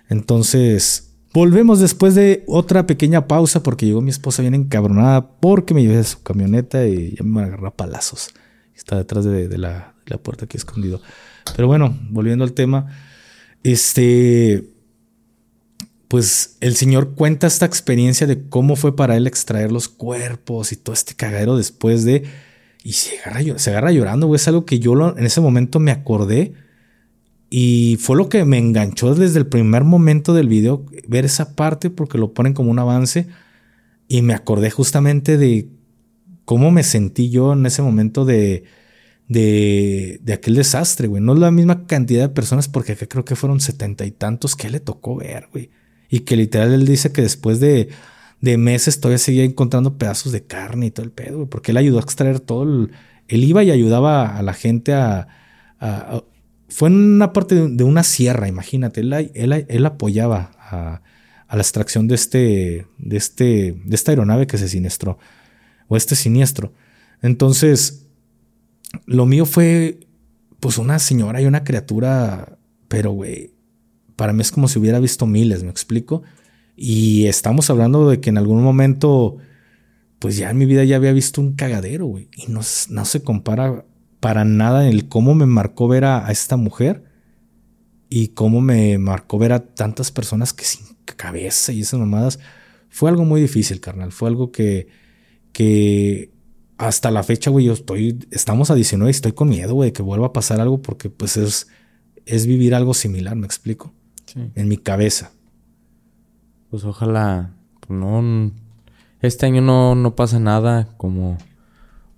Entonces, volvemos después de otra pequeña pausa porque llegó mi esposa bien encabronada porque me llevé a su camioneta y ya me agarró a palazos. Está detrás de, la, de la puerta aquí escondido. Pero bueno, volviendo al tema, este pues el Señor cuenta esta experiencia de cómo fue para él extraer los cuerpos y todo este cagadero después de... Y se agarra, se agarra llorando, güey. Es algo que yo en ese momento me acordé. Y fue lo que me enganchó desde el primer momento del video, ver esa parte porque lo ponen como un avance. Y me acordé justamente de cómo me sentí yo en ese momento de, de, de aquel desastre, güey. No es la misma cantidad de personas porque acá creo que fueron setenta y tantos que le tocó ver, güey. Y que literal él dice que después de, de meses todavía seguía encontrando pedazos de carne y todo el pedo, porque él ayudó a extraer todo. El, él iba y ayudaba a la gente a, fue en una parte de una sierra, imagínate. Él, él, apoyaba a, a, la extracción de este, de este, de esta aeronave que se siniestró, o este siniestro. Entonces, lo mío fue, pues, una señora y una criatura, pero, güey, para mí es como si hubiera visto miles, ¿me explico? Y estamos hablando de que en algún momento, pues ya en mi vida ya había visto un cagadero, güey. Y no, no se compara para nada en el cómo me marcó ver a, esta mujer y cómo me marcó ver a tantas personas que sin cabeza y esas mamadas. Fue algo muy difícil, carnal. Fue algo que, que hasta la fecha, güey, yo estoy, estamos a 19 y estoy con miedo, güey, que vuelva a pasar algo porque pues es, es vivir algo similar, ¿me explico? en mi cabeza. pues ojalá no este año no, no pasa nada como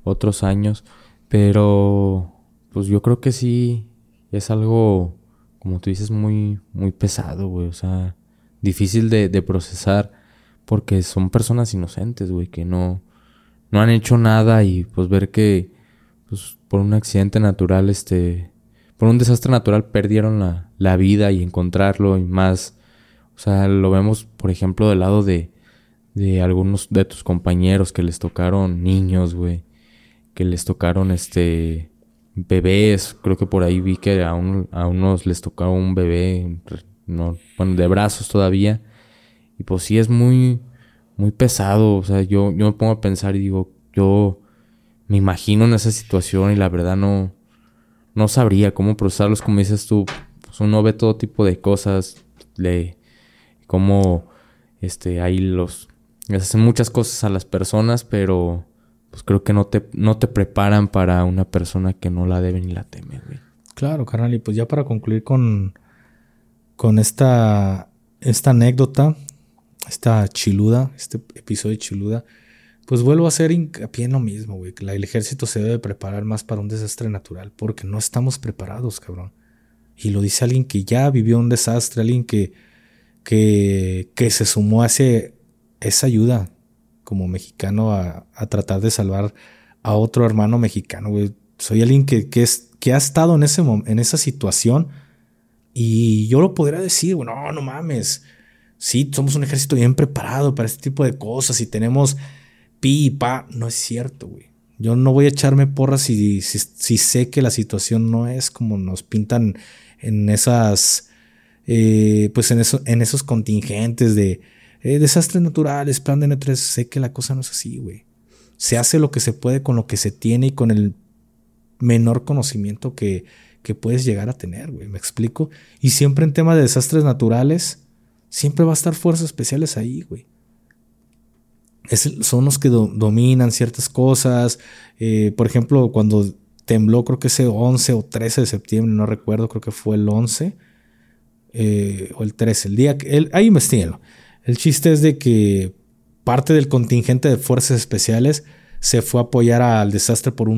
otros años, pero pues yo creo que sí es algo, como tú dices, muy, muy pesado, güey, o sea, difícil de, de procesar porque son personas inocentes, güey, que no, no han hecho nada y pues ver que pues, por un accidente natural, este, por un desastre natural perdieron la, la vida y encontrarlo y más, o sea, lo vemos, por ejemplo, del lado de, de algunos de tus compañeros que les tocaron niños, güey, que les tocaron este bebés, creo que por ahí vi que a, a unos les tocaba un bebé, no, bueno, de brazos todavía, y pues sí es muy, muy pesado, o sea, yo, yo me pongo a pensar y digo, yo me imagino en esa situación y la verdad no, no sabría cómo procesarlos, como dices tú, pues uno ve todo tipo de cosas, le, como este, ahí los les hacen muchas cosas a las personas, pero pues creo que no te, no te preparan para una persona que no la debe ni la teme, güey. Claro, carnal. Y pues ya para concluir con, con esta, esta anécdota, esta chiluda, este episodio chiluda, pues vuelvo a hacer hincapié en lo mismo, güey. Que el ejército se debe preparar más para un desastre natural, porque no estamos preparados, cabrón. Y lo dice alguien que ya vivió un desastre, alguien que, que, que se sumó a ese esa ayuda como mexicano a, tratar de salvar a otro hermano mexicano, Soy alguien que, que, es, que ha estado en, ese, en esa situación y yo lo podría decir, no, no mames. Sí, somos un ejército bien preparado para este tipo de cosas y tenemos pi y pa. No es cierto, güey. Yo no voy a echarme porras si, si, sé que la situación no es como nos pintan en esas, eh, pues en, eso, en esos contingentes de, eh, desastres naturales, plan de N3, sé que la cosa no es así, güey. Se hace lo que se puede con lo que se tiene y con el menor conocimiento que, que puedes llegar a tener, güey. ¿Me explico? Y siempre en tema de desastres naturales, siempre va a estar fuerzas especiales ahí, güey. son los que dominan ciertas cosas. Eh, por ejemplo, cuando tembló, creo que ese 11 o 13 de septiembre, no recuerdo, creo que fue el 11 eh, o el 13, el día que. El, ahí investiguenlo. El chiste es de que parte del contingente de fuerzas especiales se fue a apoyar al desastre por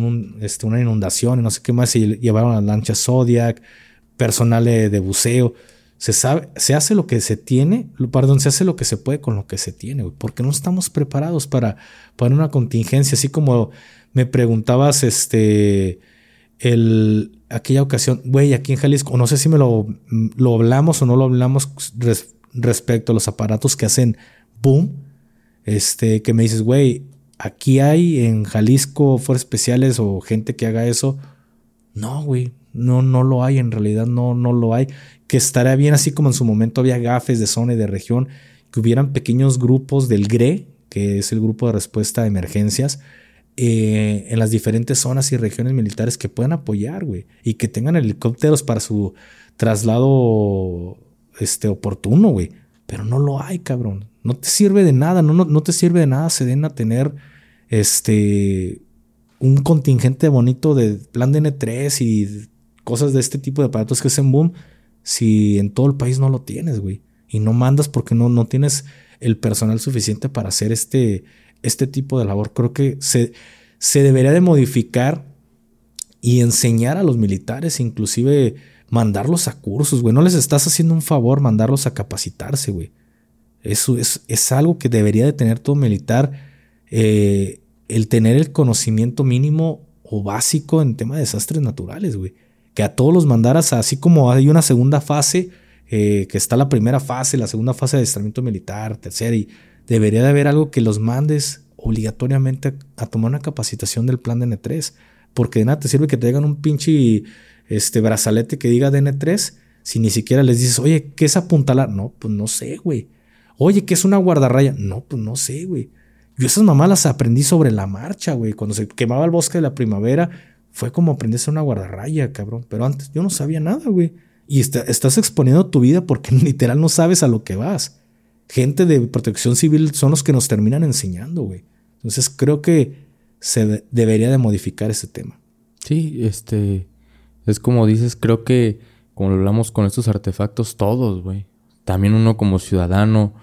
este, una inundación y no sé qué más. Y llevaron las lanchas Zodiac, personal de, buceo. Se, sabe, se hace lo que se tiene, perdón, se hace lo que se puede con lo que se tiene, porque no estamos preparados para, para una contingencia. Así como me preguntabas, este, el, aquella ocasión, güey, aquí en Jalisco, no sé si me lo, lo hablamos o no lo hablamos respecto a los aparatos que hacen boom, este, que me dices, güey, aquí hay en Jalisco fuerzas especiales o gente que haga eso. No, güey, no, no lo hay, en realidad no, no lo hay. Que estaría bien así como en su momento había gafes de zona y de región, que hubieran pequeños grupos del GRE, que es el grupo de respuesta a emergencias, eh, en las diferentes zonas y regiones militares que puedan apoyar, güey, y que tengan helicópteros para su traslado este, oportuno, güey. Pero no lo hay, cabrón. No te sirve de nada, no, no, te sirve de nada se den a tener este un contingente bonito de plan de N3 y cosas de este tipo de aparatos que hacen boom si en todo el país no lo tienes, güey. Y no mandas porque no, no tienes el personal suficiente para hacer este, este tipo de labor. Creo que se, se debería de modificar y enseñar a los militares, inclusive mandarlos a cursos, güey. No les estás haciendo un favor mandarlos a capacitarse, güey. Eso es, es, algo que debería de tener todo militar. Eh, el tener el conocimiento mínimo o básico en tema de desastres naturales, güey. Que a todos los mandaras, así como hay una segunda fase, eh, que está la primera fase, la segunda fase de adiestramiento militar, tercera, y debería de haber algo que los mandes obligatoriamente a, tomar una capacitación del plan de N3. Porque de nada te sirve que te hagan un pinche este brazalete que diga DN3 si ni siquiera les dices, oye, ¿qué es apuntalar? No, pues no sé, güey. Oye, ¿qué es una guardarraya? No, pues no sé, güey. Yo esas mamás las aprendí sobre la marcha, güey. Cuando se quemaba el bosque de la primavera, fue como aprenderse una guardarraya, cabrón. Pero antes yo no sabía nada, güey. Y estás exponiendo tu vida porque literal no sabes a lo que vas. Gente de protección civil son los que nos terminan enseñando, güey. Entonces creo que se debería de modificar ese tema. Sí, este es como dices, creo que como lo hablamos con estos artefactos todos, güey. También uno como ciudadano,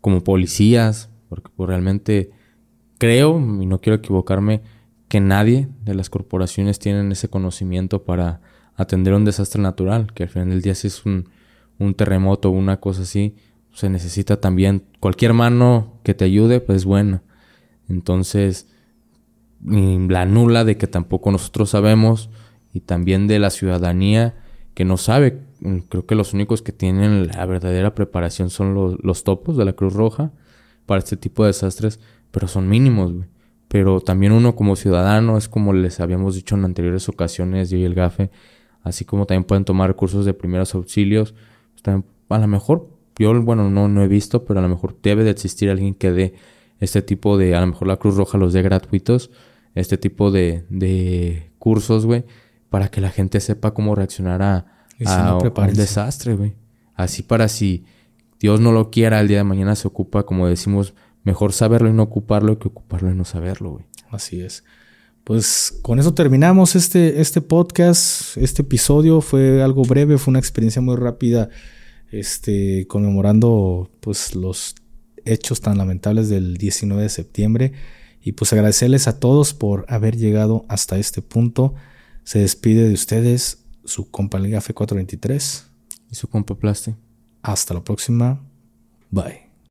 como policías, porque pues, realmente creo, y no quiero equivocarme, que nadie de las corporaciones tienen ese conocimiento para atender un desastre natural, que al final del día si es un, un terremoto o una cosa así, se necesita también cualquier mano que te ayude, pues es buena. Entonces, la nula de que tampoco nosotros sabemos y también de la ciudadanía que no sabe. Creo que los únicos que tienen la verdadera preparación son los, los topos de la Cruz Roja para este tipo de desastres, pero son mínimos, güey. Pero también uno como ciudadano, es como les habíamos dicho en anteriores ocasiones, yo y el GAFE, así como también pueden tomar cursos de primeros auxilios, pues a lo mejor, yo, bueno, no, no he visto, pero a lo mejor debe de existir alguien que dé este tipo de, a lo mejor la Cruz Roja los dé gratuitos, este tipo de, de cursos, güey, para que la gente sepa cómo reaccionar a, un desastre, güey. Así para si Dios no lo quiera, el día de mañana se ocupa, como decimos, mejor saberlo y no ocuparlo que ocuparlo y no saberlo, güey. Así es. Pues con eso terminamos este, este podcast. Este episodio fue algo breve, fue una experiencia muy rápida, este, conmemorando pues los hechos tan lamentables del 19 de septiembre. Y pues agradecerles a todos por haber llegado hasta este punto. Se despide de ustedes su compa Liga F423. Y su compa Plaste. Hasta la próxima. Bye.